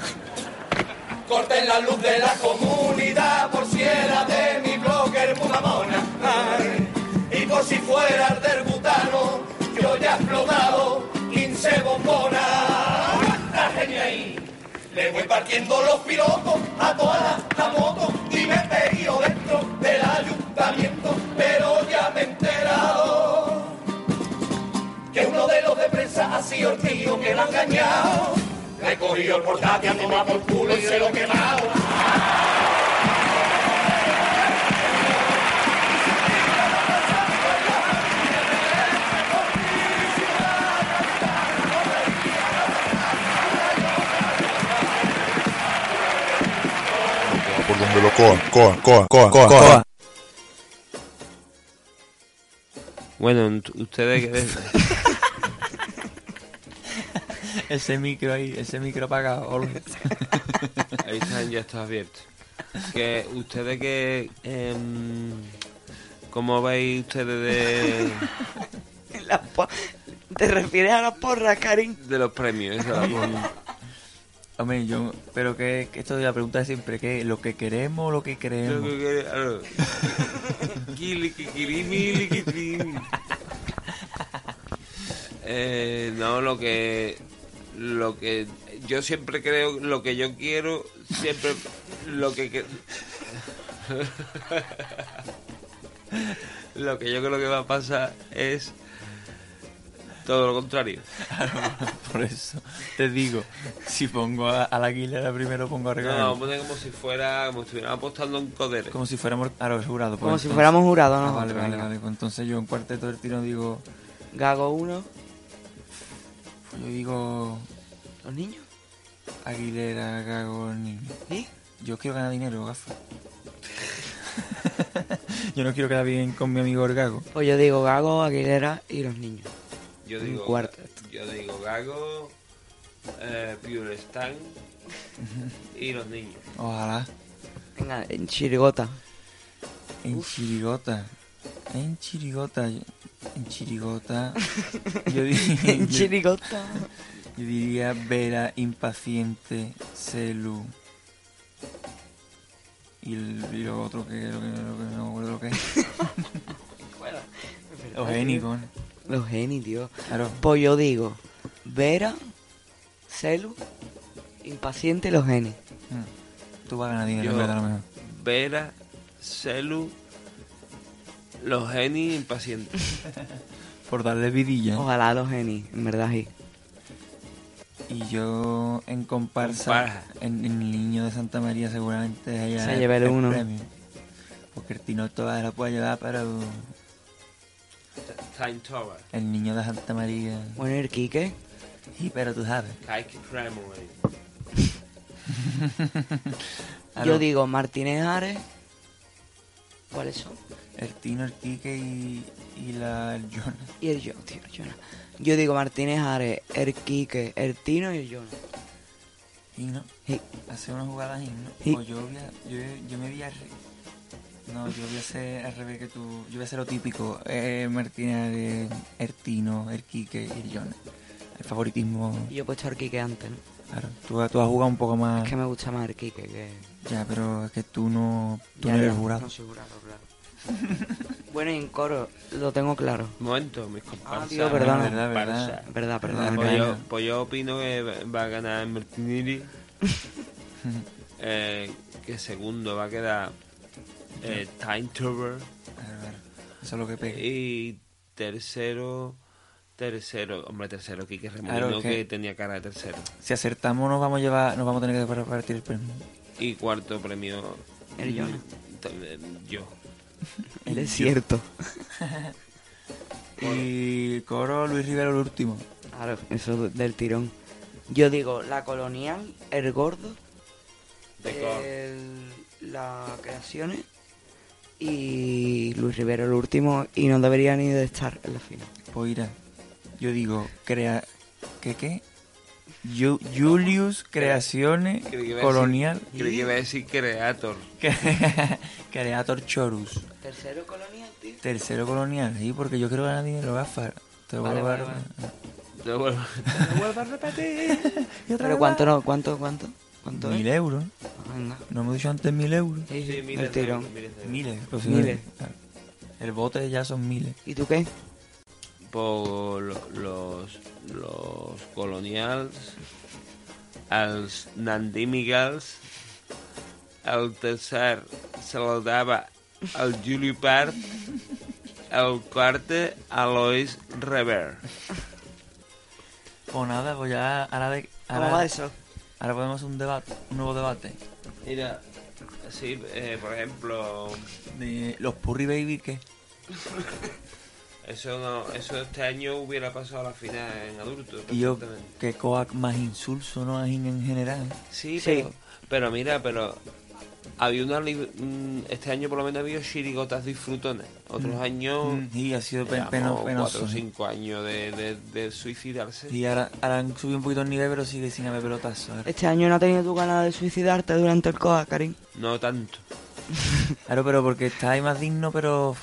Corten la luz de la comunidad por si de mi blogger Mudamona. Ay, y por si fuera el del butano, yo ya he explotado 15 bombonas. ¡Ah, ahí! Le voy partiendo los pilotos a toda la moto y me he pedido dentro del ayuntamiento, pero ya me he enterado que uno de los de prensa ha sido el tío que lo ha engañado. Le he cogido el portátil a tomar por culo y se lo he quemado. de los coa, coa, coa, coa, coa, coa. Bueno, ustedes que... (laughs) Ese micro ahí, ese micro apagado. (laughs) Ahí están, ya está abierto. Que ustedes que... em, ¿Cómo veis ustedes de, (laughs) La ¿Te refieres a las porras, Karin? de los premios? Eso, la porra? Hombre, yo, pero que, que esto de la pregunta de siempre, ¿qué? ¿Lo que queremos o lo que Lo creemos? que kikiri, mili, kikiri. Eh, no, lo que lo que yo siempre creo, lo que yo quiero, siempre lo que que- (laughs) lo que yo creo que va a pasar es todo lo contrario. (laughs) Por eso te digo, si pongo a, a la Aguilera primero pongo a No, regalar. vamos a poner como si fuera, como si estuviéramos apostando en coderes. Como si fuéramos a los jurados. pues Como si fuéramos jurados, Ah, nosotros, vale, vale, vale. Pues entonces yo en cuarteto del tiro digo. Gago 1. Yo digo. ¿Los niños? Aguilera, Gago, niño. ¿Y? Yo quiero ganar dinero, gafa. (laughs) yo no quiero quedar bien con mi amigo el Gago. Pues yo digo Gago, Aguilera y los niños. Yo Un digo, cuarteto. yo digo Gago, eh, Pure Stan y los niños. Ojalá. Venga, en Chirigota. En Chirigota. En Chirigota. En Chirigota. (laughs) Yo, di- En yo- Chirigota. Yo diría Vera, impaciente, Celu. Y, el- y lo otro que, lo que, lo que no me acuerdo lo que es. Los Genicon. Los geni, tío. Claro. Pues yo digo Vera, Celu, Impaciente los genes. Tú vas a ganar dinero, Yo- en verdad, a lo mejor. Vera, Celu, los geni impacientes. (laughs) Por darle vidilla. Ojalá los geni, en verdad sí. Y yo en comparsa, en, en el niño de Santa María seguramente Se lleve el uno. premio. Porque el Tino todavía lo puede llevar, pero Time Tower. el niño de Santa María... Bueno, ¿y el Quique? Sí, pero tú sabes. Kike. (laughs) Yo digo Martínez Ares. ¿Cuáles son? El Tino, el Quique y, y la, el Jonas. Y el yo, tío, el Jonas. Yo digo Martínez Ares, el Quique, el Tino y el Jonas. Y no, Sí. hacer una jugada ahí, ¿no? Sí. O yo, voy a- yo, yo me voy a... No, yo voy a hacer al revés que tú. Yo voy a hacer lo típico. Eh, Martínez, eh, el Tino, el Quique y el Jonas. El favoritismo... Y yo he puesto al Quique antes, ¿no? Claro, tú, tú has jugado un poco más... Es que me gusta más el Quique que... Ya, pero es que tú no, tú Ya, no eres jurado. No soy jurado, claro. (laughs) bueno, y en coro lo tengo claro. Un momento, mis comparsas. Ah, tío, perdona. verdad, verdad. Verdad. Pues yo, pues yo opino que va a ganar Martinelli. (laughs) eh, que segundo va a quedar eh, Time ver, Eso es lo que pega. Y tercero. Tercero, hombre, tercero, Kike Remolino, Claro, que... que- tenía cara de tercero. Si acertamos nos vamos a llevar, nos vamos a tener que repartir el premio. Y cuarto premio. El Jonas. también Yo. El desierto. (laughs) Y coro Luis Rivero el último. Claro, eso del tirón. Yo digo la colonial, el gordo, el- las creaciones y Luis Rivero el último y no debería ni de estar en la final. Pues irá. Yo digo, crea... ¿Qué qué? Ju- Julius Creaciones que Colonial creí que iba a decir Creator. (laughs) Creator Chorus. Tercero colonial, tío. Tercero Colonial, sí, porque yo dinero, gafas. Te lo Vale, vuelvo a vale. (laughs) Te vuelvo, te vuelvo a repetir. (laughs) Pero cuánto no, cuánto, cuánto, cuánto Mil es? euros. Venga. No hemos dicho antes mil euros. Sí, sí, Sí, miles el de tirón. euros, miles pues, Miles. El bote ya son miles. ¿Y tú qué? Por lo- los, los colonials, els nandímigals, el tercer se lo daba al Juli Park, el cuarto a Lois Rever. Pues nada, pues ya ahora, de, ¿Cómo ahora, va eso? ahora podemos hacer un debate, un nuevo debate. Mira, sí, eh, por ejemplo, De los Purry Baby, ¿qué? (laughs) eso no, eso este año hubiera pasado a la final en adultos. Y yo, que coac más insulso, ¿no? En general. Sí, Sí. Pero, pero mira, pero había una este año por lo menos había chirigotas disfrutones otros Mm. años Mm, y ha sido pe- llevamos peno- penoso, cuatro o ¿eh? cinco años de, de- de suicidarse Y ahora, ahora han subido un poquito el nivel, pero sigue sin haber pelotazos. ahora. Este año no has tenido tu ganas de suicidarte durante el COA, Karim. no tanto (laughs) Claro, pero porque está ahí más digno, pero...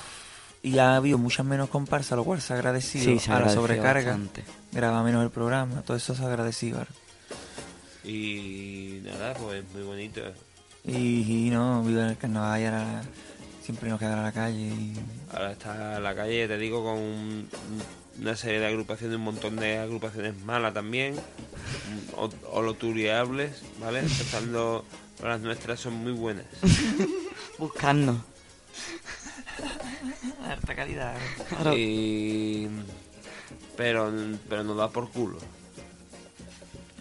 Y ha habido muchas menos comparsas, lo cual se ha agradecido Sí, se ha a la sobrecarga. bastante. Graba menos el programa, todo eso se ha agradecido. ahora. y nada pues muy bonito Y, y no, viva el carnaval y ahora siempre nos queda a la calle. Y... ahora está la calle te digo con un- una serie de agrupaciones un montón de agrupaciones malas también o, o loturiables vale (laughs) empezando las nuestras son muy buenas (laughs) Buscando. Harta calidad. Claro. Y... Pero, pero nos da por culo.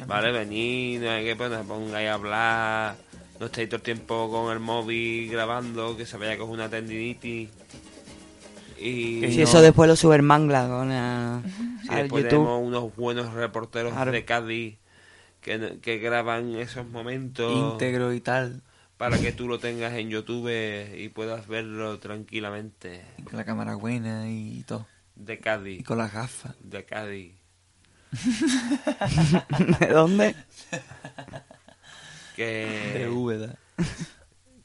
Vale, venid, no hay que pues, nos pongáis a hablar, no estéis todo el tiempo con el móvil grabando, que se vaya a coger una tendinitis. Y Si eso después lo sube el mangla con a, si al después YouTube. tenemos unos buenos reporteros Claro. de Cádiz que, que graban esos momentos Íntegro y tal. Para que tú lo tengas en YouTube y puedas verlo tranquilamente. Con la cámara buena y todo. De Cádiz. Y con las gafas. De Cádiz. (laughs) ¿De dónde? Que... De Úbeda.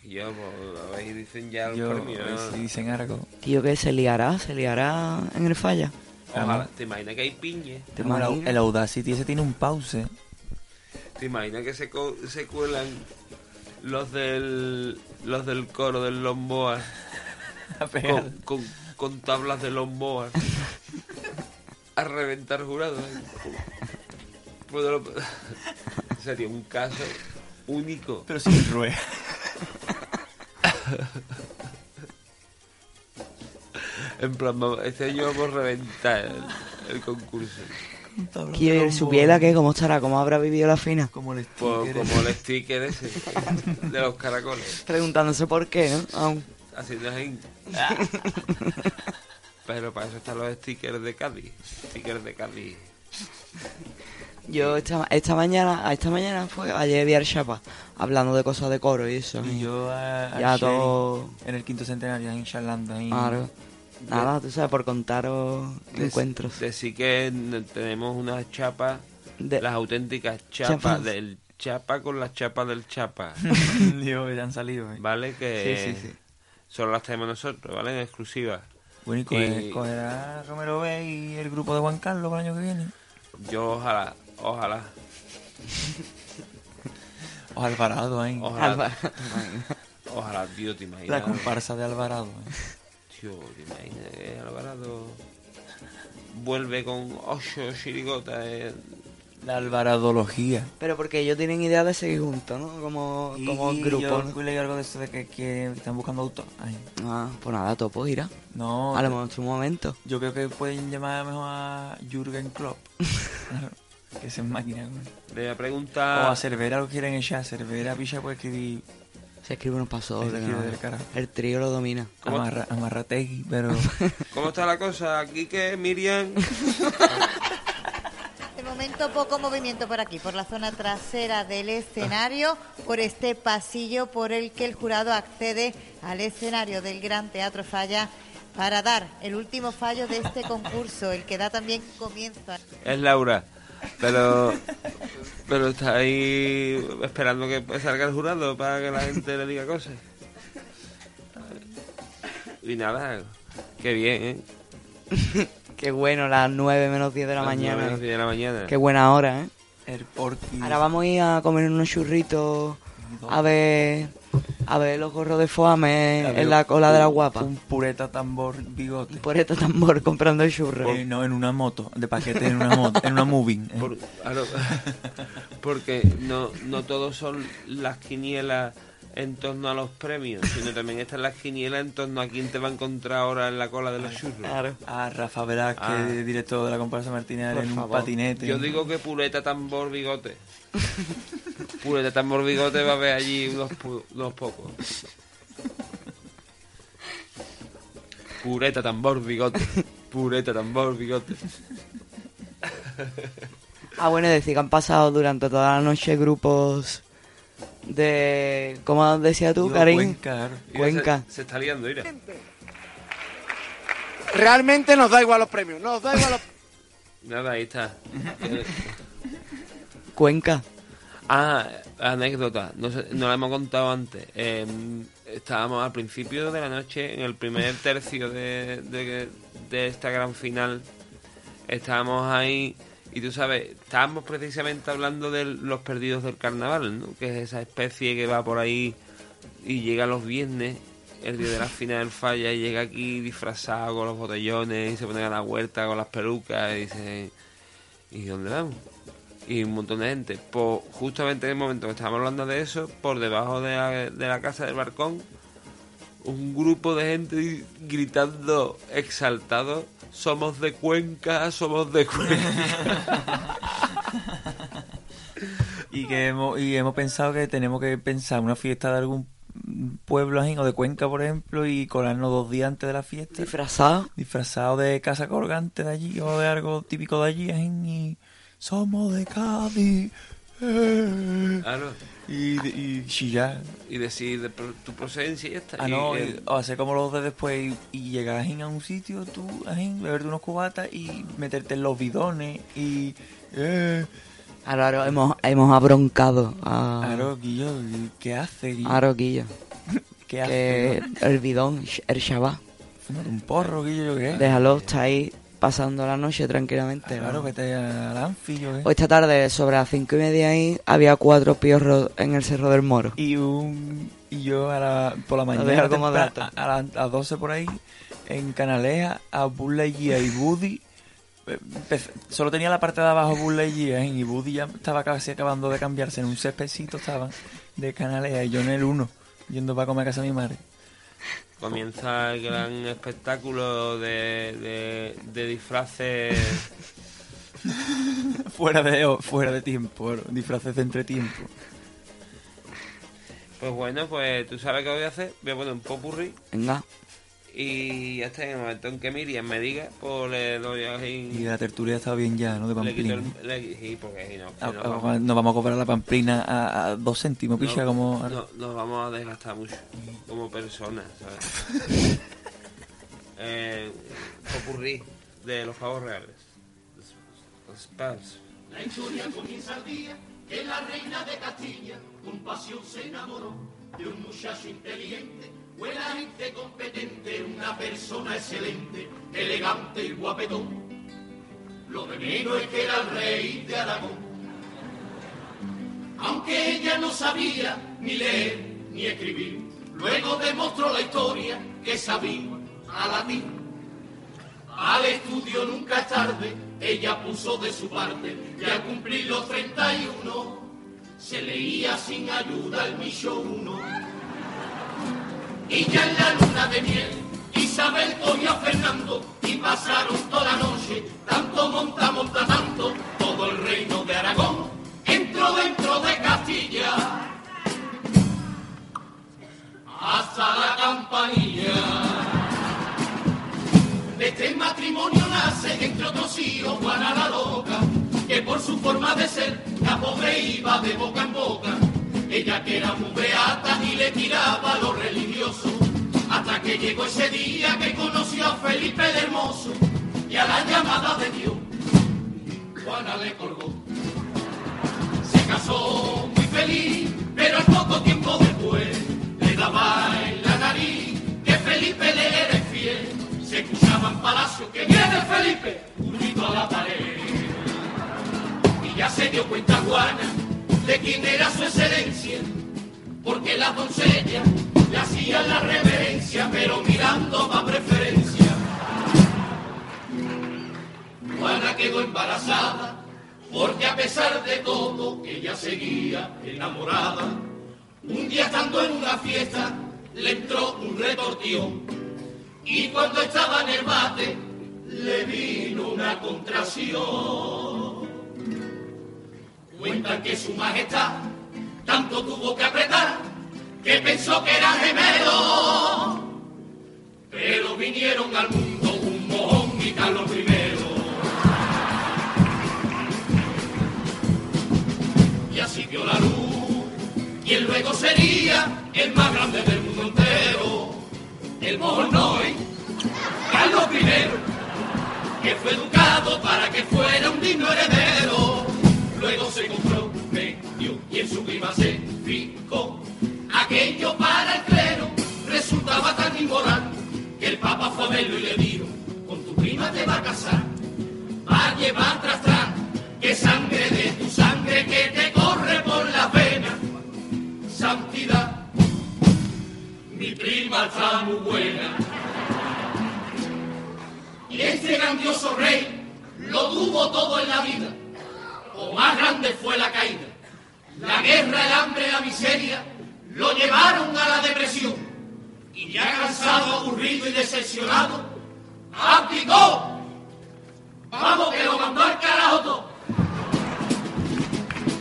yo, pues, ahí dicen ya los Yo, premios. si dicen algo. Tío, que se liará, se liará en el falla. Ojalá, ¿te imaginas que hay piñe? ¿Te imaginas? El Audacity ese tiene un pause. ¿Te imaginas que se, co- se cuelan los del los del coro del Lomboa (laughs) con, con, con tablas de Lomboa a reventar jurados? Lo- sería un caso único. Pero sin rueda. En plan, este año vamos a reventar el, el concurso. Quiero ir supiera que cómo estará, cómo habrá vivido la fina. Como el Pues como el sticker ese de los caracoles. Preguntándose por qué, ¿no? Aún. Haciendo así. Pero para eso están los stickers de Cádiz. Stickers de Cádiz. Yo esta, esta mañana, a esta mañana fue, ayer vi al Chapa, hablando de cosas de coro y eso. Y yo a, Ya todo... En el quinto centenario, ahí charlando ahí. Claro. Nada, tú sabes, por contaros Dec- encuentros. Decir que tenemos unas chapas, De- las auténticas chapas Chapas. del chapa con las chapas del chapa. (laughs) Dios, ya han salido. eh. ¿Vale? Que Sí, sí, sí. solo las tenemos nosotros, ¿vale? En exclusiva. Bueno, y coge- cogerá Romero B y el grupo de Juan Carlos para el año que viene. Yo ojalá, ojalá. O (laughs) Alvarado ahí. Ojalá. Ojalá, tío, te imaginas. La comparsa de Alvarado. eh. Imaginas que Alvarado vuelve con ocho chirigotas. eh. La alvaradología. Pero porque ellos tienen idea de seguir juntos, ¿no? Como, como Y grupo, yo ¿no? leí algo de eso de que, que están buscando autos. Ay, Ah, pues nada, topo irá. no. A lo mejor en su momento. Yo creo que pueden llamar mejor a Jürgen Klopp. Claro, (laughs) que se es máquina. güey. Le voy a O preguntar. a Cervera lo quieren echar. Cervera picha puede escribir Se escribe unos pasos. Del carajo. El trío lo domina. ¿Cómo? amarra, amarrategui, pero... (laughs) ¿Cómo está la cosa? Aquí que Miriam. (laughs) De momento poco movimiento por aquí, por la zona trasera del escenario, por este pasillo por el que el jurado accede al escenario del Gran Teatro Falla para dar el último fallo de este concurso, el que da también comienzo. a- Es Laura. Pero. Pero está ahí esperando que salga el jurado para que la gente le diga cosas. Y nada, qué bien, ¿eh? Qué bueno, las 9 menos 10 de la Las mañana. nueve menos diez de la mañana. Qué buena hora, ¿eh? El porqui. Ahora vamos a ir a comer unos churritos a ver a ver los gorros de foame en la cola de la guapa. Un pureta tambor bigote. Por esto tambor comprando churros. Eh, no, en una moto, de paquete en una moto, en una moving. eh. Por- claro, (laughs) porque no, no todos son las quinielas en torno a los premios, sino también están las quinielas en torno a quién te va a encontrar ahora en la cola de los churros. Claro. A Rafa Velázquez, Ah. director de la comparsa Martínez, en un patinete. Yo digo que pureta tambor bigote. (laughs) pureta tambor bigote va a haber allí unos, pu- unos pocos. Pureta tambor bigote. Pureta tambor bigote. Ah, bueno, y decir que han pasado durante toda la noche grupos de... ¿Cómo decías tú, Digo, Karim? Cuenca. Cuenca. Se, se está liando, mira. Realmente nos da igual los premios, nos da igual los Nada, ahí está. Cuenca. Ah, anécdota, no, no la hemos contado antes. Eh, estábamos al principio de la noche, en el primer tercio de, de- de esta gran final. Estábamos ahí y tú sabes, estábamos precisamente hablando de los perdidos del carnaval, ¿no? Que es esa especie que va por ahí y llega los viernes, el día de la final falla y llega aquí disfrazado con los botellones y se pone a la huerta con las pelucas y dice, ¿y dónde vamos? Y un montón de gente. Pues justamente en el momento que estábamos hablando de eso, por debajo de la, de la casa del balcón, un grupo de gente gritando exaltado, somos de Cuenca, somos de Cuenca. (laughs) Y que hemos, y hemos pensado que tenemos que pensar una fiesta de algún pueblo así, o de Cuenca, por ejemplo, y colarnos dos días antes de la fiesta. ¿Disfrazado? Disfrazado de casa colgante de allí, o de algo típico de allí, así, y somos de Cádiz. eh. Claro. Y, y chillar. y decir de pro- tu procedencia y ya está. Ah, Y, no, eh, y- o hacer como los de después y, y llegar a un sitio, tú, así, beberte unos cubatas y meterte en los bidones y... Eh. Ahora, ahora hemos, hemos abroncado a... Claro, Guillo, ¿qué hace, Guillo? Aro, Guillo. (laughs) ¿Qué Que hace? el bidón, el Shabbat. Fúmate un porro, Guillo, yo qué. Déjalo, está ahí pasando la noche tranquilamente. Claro, ¿no? vete al Anfi, yo qué. Hoy esta tarde, sobre las cinco y media ahí, había cuatro piorros en el Cerro del Moro. Y un y yo a la, por la mañana a, las 12 por ahí en Canaleja a Lightyear y eh, empecé- solo tenía la parte de abajo Buzz Lightyear y Woody ya estaba casi acabando de cambiarse en un céspedcito estaban de Canaleja y yo en el 1 yendo para comer a casa de mi madre comienza el gran espectáculo de, de, de disfraces. (laughs) fuera de fuera de tiempo bueno, disfraces de entretiempo Pues bueno, pues tú sabes qué voy a hacer. Voy a poner un popurrí Venga. Y ya está. En el momento en que Miriam me diga, pues le doy y ahí. la tertulia estaba bien ya ¿no? de Pamplina el. le- sí, porque si no, si Ah, no, ah, vamos- nos vamos a cobrar la pamplina a, a dos céntimos picha no, como no, nos vamos a desgastar mucho como personas, ¿sabes? (laughs) eh, popurrí de los pavos reales. Los Spurs. La historia comienza el día que la reina de Castilla con pasión se enamoró de un muchacho inteligente, buena gente competente, una persona excelente, elegante y guapetón. Lo de menos es que era el rey de Aragón. Aunque ella no sabía ni leer ni escribir, luego demostró la historia que sabía a latín. Al estudio nunca es tarde, ella puso de su parte y al cumplir los 31 se leía sin ayuda el Micho 1. Y ya en la luna de miel, Isabel cogió Fernando y pasaron toda la noche, tanto monta, monta tanto, todo el reino de Aragón entró dentro de Castilla hasta la campanilla. De este matrimonio nace, entre otros hijos, Juana la loca, que por su forma de ser, la pobre iba de boca en boca. Ella que era muy beata y le tiraba a lo religioso, hasta que llegó ese día que conoció a Felipe el Hermoso, y a la llamada de Dios, Juana le colgó. Se casó muy feliz, pero al poco tiempo después le daba en la nariz que Felipe le era infiel. Se escuchaba en palacio que viene Felipe, un grito a la pared. Y ya se dio cuenta Juana de quién era su excelencia, porque las doncellas le hacían la reverencia, pero mirando más preferencia. Juana quedó embarazada, porque a pesar de todo ella seguía enamorada. Un día estando en una fiesta le entró un retortión y cuando estaba en el bate le vino una contracción. Cuentan que su majestad tanto tuvo que apretar que pensó que eran gemelos, pero vinieron al mundo un mojón y Carlos I. Y así vio la luz el luego sería el más grande del mundo entero. El Mojonoy, Carlos I, que fue educado para que fuera un digno heredero. Luego se compró, vendió y en su prima se fijó. Aquello para el clero resultaba tan inmoral que el Papa fue a verlo y le dijo, con tu prima te va a casar, va a llevar tras tras, que sangre de tu sangre que te corre por las venas. Santidad, mi prima está muy buena. Y este grandioso rey lo tuvo todo en la vida, o más grande fue la caída. La guerra, el hambre, la miseria lo llevaron a la depresión. Y ya cansado, aburrido y decepcionado, abdicó. Vamos, que lo mandó al carajo todo.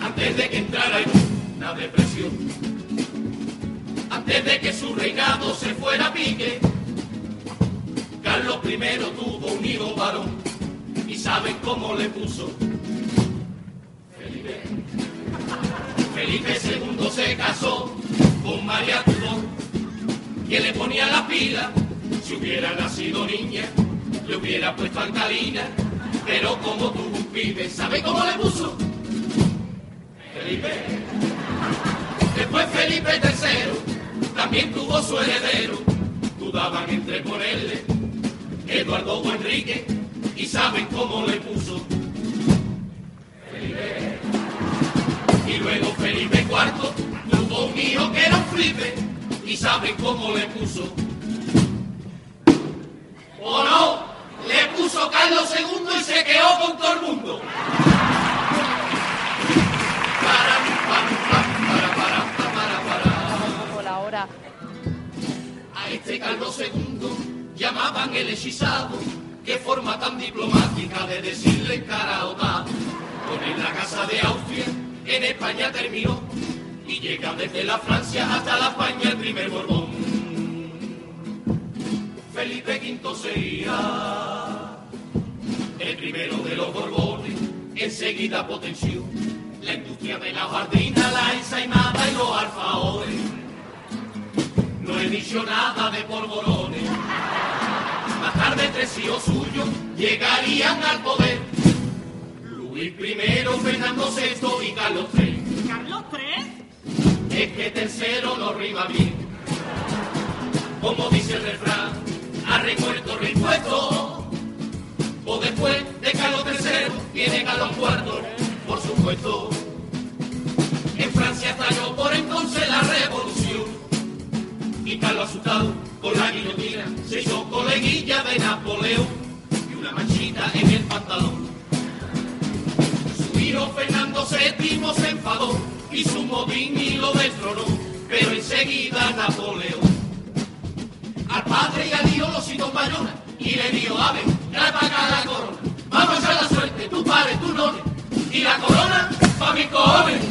Antes de que entrara en una depresión, antes de que su reinado se fuera a pique, Carlos I tuvo un hijo varón. ¿Y saben cómo le puso? Felipe. Felipe II se casó con María Tudor, que le ponía la pila. Si hubiera nacido niña, le hubiera puesto alcalina, pero como tuvo un pibe, ¿sabe cómo le puso? Felipe. Después Felipe III también tuvo su heredero, dudaban entre ponerle Eduardo o Enrique, y saben cómo le puso. Y luego Felipe IV tuvo un hijo que era un flipe y saben cómo le puso. ¿O no? Le puso Carlos II y se quedó con todo el mundo. Para, para, para, para, para, para. Por ahora. A este Carlos II llamaban el hechizado. Qué forma tan diplomática de decirle encaraotado. Con él la casa de Austria en España terminó y llega desde la Francia hasta la España el primer Borbón. Felipe V sería el primero de los Borbones, enseguida potenció la industria de la jardina, la ensaimada y los alfajores. No dicho nada de polvorones. Más tarde tres hijos suyos llegarían al poder. Luis I, Fernando VI y Carlos III. ¿Carlos III? Es que tercero no rima bien. Como dice el refrán, a recuerdo recuerdo. O después de Carlos III viene Carlos IV, por supuesto. En Francia estalló por entonces la revolución. Y Carlos asustado con la guillotina se hizo coleguilla de Napoleón y una manchita en el pantalón. Fernando VII se enfadó y su motín y lo destronó, pero enseguida Napoleón. Al padre y al hijo los citó Bayona y le dijo, ave, trae para la corona, vamos a la suerte, tu padre, tu none, y la corona pa' mis cojones.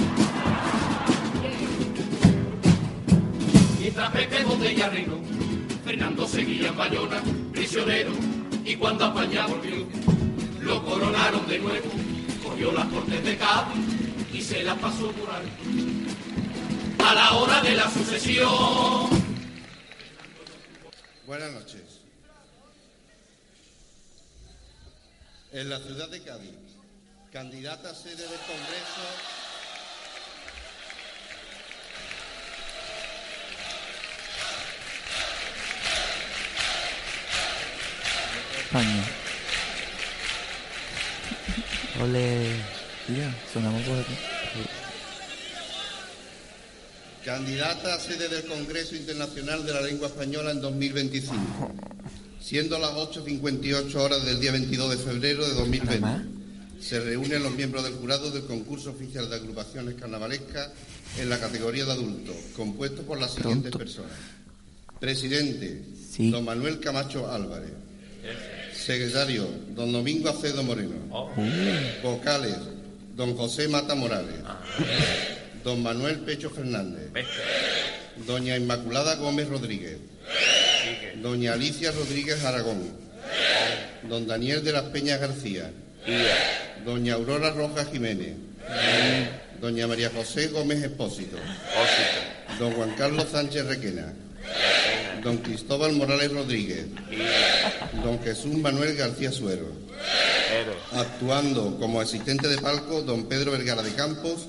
Mientras Pepe Botella reinó, Fernando seguía en Bayona, prisionero, y cuando España volvió, lo coronaron de nuevo, cogió las cortes de Cádiz y se las pasó por ahí. A la hora de la sucesión, Buenas noches. En la ciudad de Cádiz, candidata a sede del Congreso. España. Ole. Mira, sonamos por aquí. Candidata a sede del Congreso Internacional de la Lengua Española en 2025, siendo las 8.58 horas del día 22 de febrero de 2020. Se reúnen los miembros del jurado del concurso oficial de agrupaciones carnavalescas en la categoría de adultos, compuesto por las siguientes personas. Presidente, don Manuel Camacho Álvarez. Secretario, don Domingo Acedo Moreno. Vocales, don José Mata Morales. Don Manuel Pecho Fernández. Doña Inmaculada Gómez Rodríguez. Doña Alicia Rodríguez Aragón. Don Daniel de las Peñas García. Doña Aurora Rojas Jiménez. Doña María José Gómez Expósito. don Juan Carlos Sánchez Requena, don Cristóbal Morales Rodríguez, don Jesús Manuel García Suero, actuando como asistente de palco don Pedro Vergara de Campos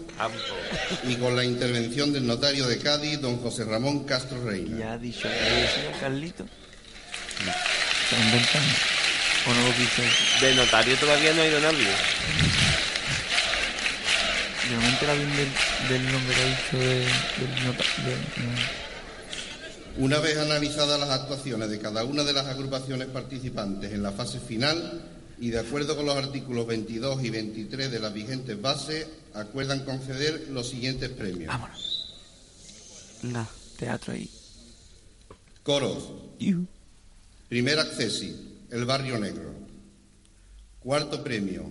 y con la intervención del notario de Cádiz, don José Ramón Castro Reina. Ya ha dicho que Carlito. No. ¿Se lo inventan? ¿O no lo dice? De notario todavía no ha ido nadie. Yo no me entera bien del, del nombre que ha dicho de, del notario. Una vez analizadas las actuaciones de cada una de las agrupaciones participantes en la fase final y de acuerdo con los artículos 22 y 23 de las vigentes bases, acuerdan conceder los siguientes premios. Vámonos. Venga, teatro ahí. Coros. Primer accesi, El Barrio Negro. Cuarto premio,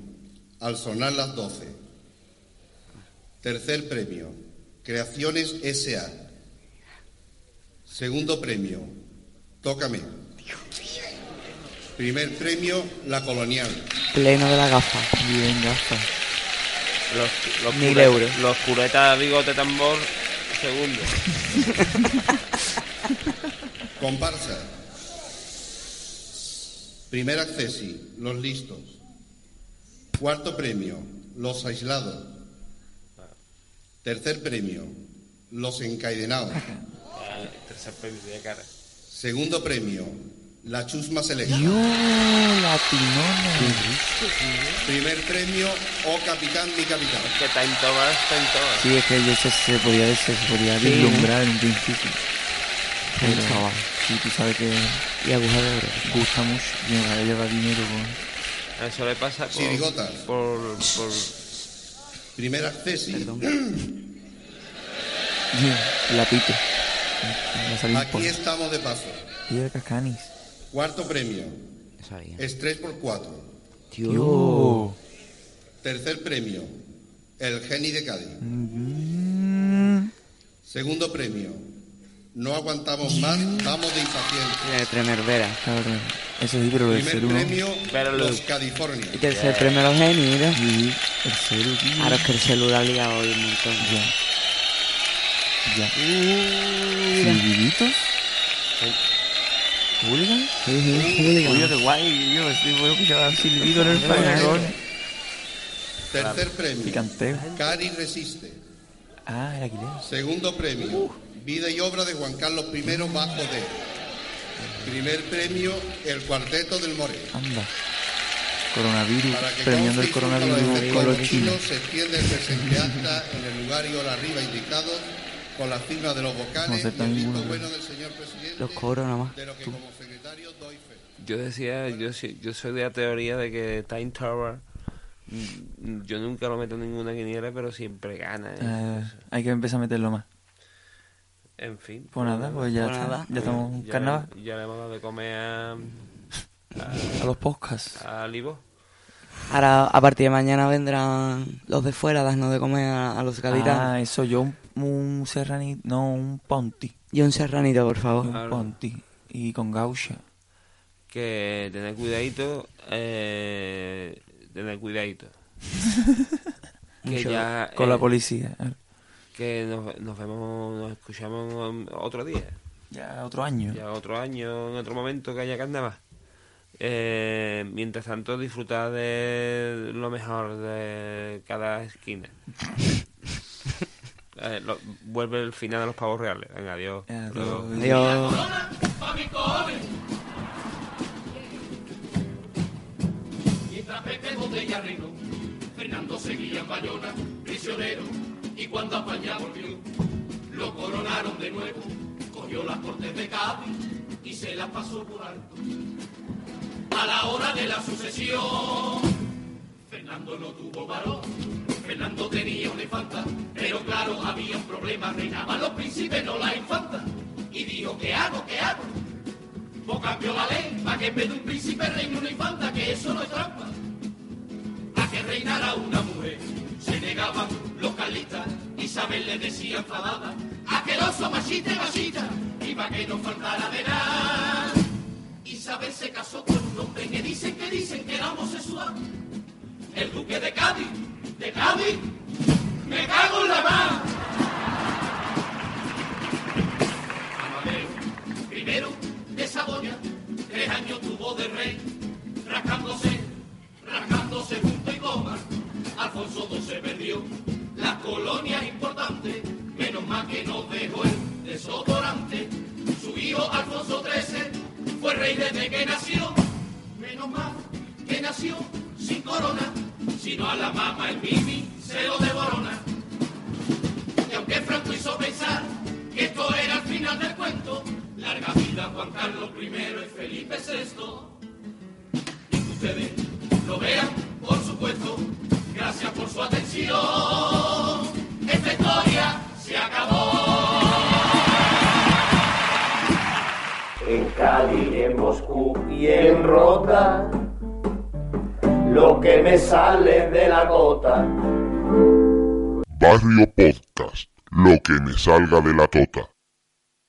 Al sonar las 12. Tercer premio, Creaciones S.A. Segundo premio, Tócame. Primer premio, La Colonial. Pleno de la gafa. Bien, gafa. Los, los Mil euros. Los puretas bigote tambor, segundo. Comparsa. Primer accesi, Los Listos. Cuarto premio, Los Aislados. Tercer premio, Los Encadenados. (laughs) Tercer premio de cara. Segundo premio, La Chusma Selecta. Yo, latinona. Primer premio, Oh Capitán, mi capitán. Que está en todas, está en todas. Sí, es que yo sé, se podía, se podía Sí. vislumbrar en un principio. Pero, sí, tú sabes que Y aguja de oro. gusta mucho. Y me va a llevar dinero con... Eso le pasa por, por, por Primer accesi, Lapito. Me salió un Aquí poco. estamos de paso. Y de Cascanis. Cuarto premio, Sabía. Por cuatro. Yo. Tercer premio, El Geni de Cádiz. Mm, Segundo premio, No aguantamos más, vamos de impacientes. De Tremervera. Cabrón. Eso sí, pero lo del Primer cero no. premio, Los California. Y tercer premio los genios, mira. Sí, el tío. Ahora es que el celular ha ligado hoy un montón. Ya. Ya. mira. ¿Silviditos? ¿Hooligan? Sí, sí, hooligan. Qué guay, yo estoy voy a escuchar a silbido en el fallagón. Tercer premio, Picanteo. Cari Resiste. Ah, el alquiler. Segundo premio, Vida y obra de Juan Carlos I bajo D. Primer premio, El Cuarteto del More. Anda. Coronavirus. Para que Premiando el coronavirus con los chinos. se extiende el presente acta en el lugar y hora arriba indicados con la firma de los No vocales y el visto ninguno. bueno del señor presidente, Los coros nada más. de lo que como secretario doy fe. Yo decía, yo, soy de la teoría de que Time Tower, mm, yo nunca lo meto en ninguna quiniela, pero siempre gana. ¿eh? Eh, hay que empezar a meterlo más. En fin. Pues nada, pues ya, Pues está. nada. ya estamos en Ya- carnaval. Ya le hemos dado de comer a, A los podcasts. a Libo. Ahora, a partir de mañana vendrán los de fuera a darnos de comer a, a los gaditanos. Ah, eso, yo un, un serranito, no, un ponti. Y un serranito, por Un favor. Claro. ponti. Y con gaucha. Que tener cuidadito, eh, tener cuidadito. (laughs) que Mucho. ya... Con la eh, policía. Que nos, nos vemos, nos escuchamos otro día. Ya otro año. Ya otro año, en otro momento que haya carnaval. Eh, mientras tanto, disfrutar de lo mejor de cada esquina. (laughs) Eh, lo- vuelve el final de los pavos reales. Venga, adiós. Adiós. Luego. Adiós. Mientras Pepe Botella reinó, Fernando seguía en Bayona, prisionero, y cuando España volvió, lo coronaron de nuevo, cogió las cortes de Cádiz y se las pasó por alto. A la hora de la sucesión, Fernando no tuvo varón, Fernando tenía una infanta, pero claro, había un problema, reinaban los príncipes, no la infanta, y dijo, ¿qué hago, qué hago? O cambió la ley para que en vez de un príncipe reine una infanta, que eso no es trampa. A que reinara una mujer. Se negaban los carlistas, Isabel le decía enfadada, aqueroso machita y machita, y para que no faltara de nada. Isabel se casó con un hombre que dicen que dicen que era homosexual. El duque de Cádiz, de Cádiz, me cago en la mar. Amadeo, primero de Saboya, tres años tuvo de rey, rascándose, rascándose punto y coma. Alfonso II perdió las colonias importantes, menos mal que nos dejó el desodorante. Su hijo Alfonso XIII fue rey desde que nació, menos mal que nació sin corona sino a la mamá el Mimi se lo devorona. Y aunque Franco hizo pensar que esto era el final del cuento, larga vida Juan Carlos I y Felipe VI. Y que ustedes lo vean, por supuesto, gracias por su atención. Esta historia se acabó. En Cali, en Moscú y en Rota, lo que me sale de la gota. Barrio Podcast, lo que me salga de la tota.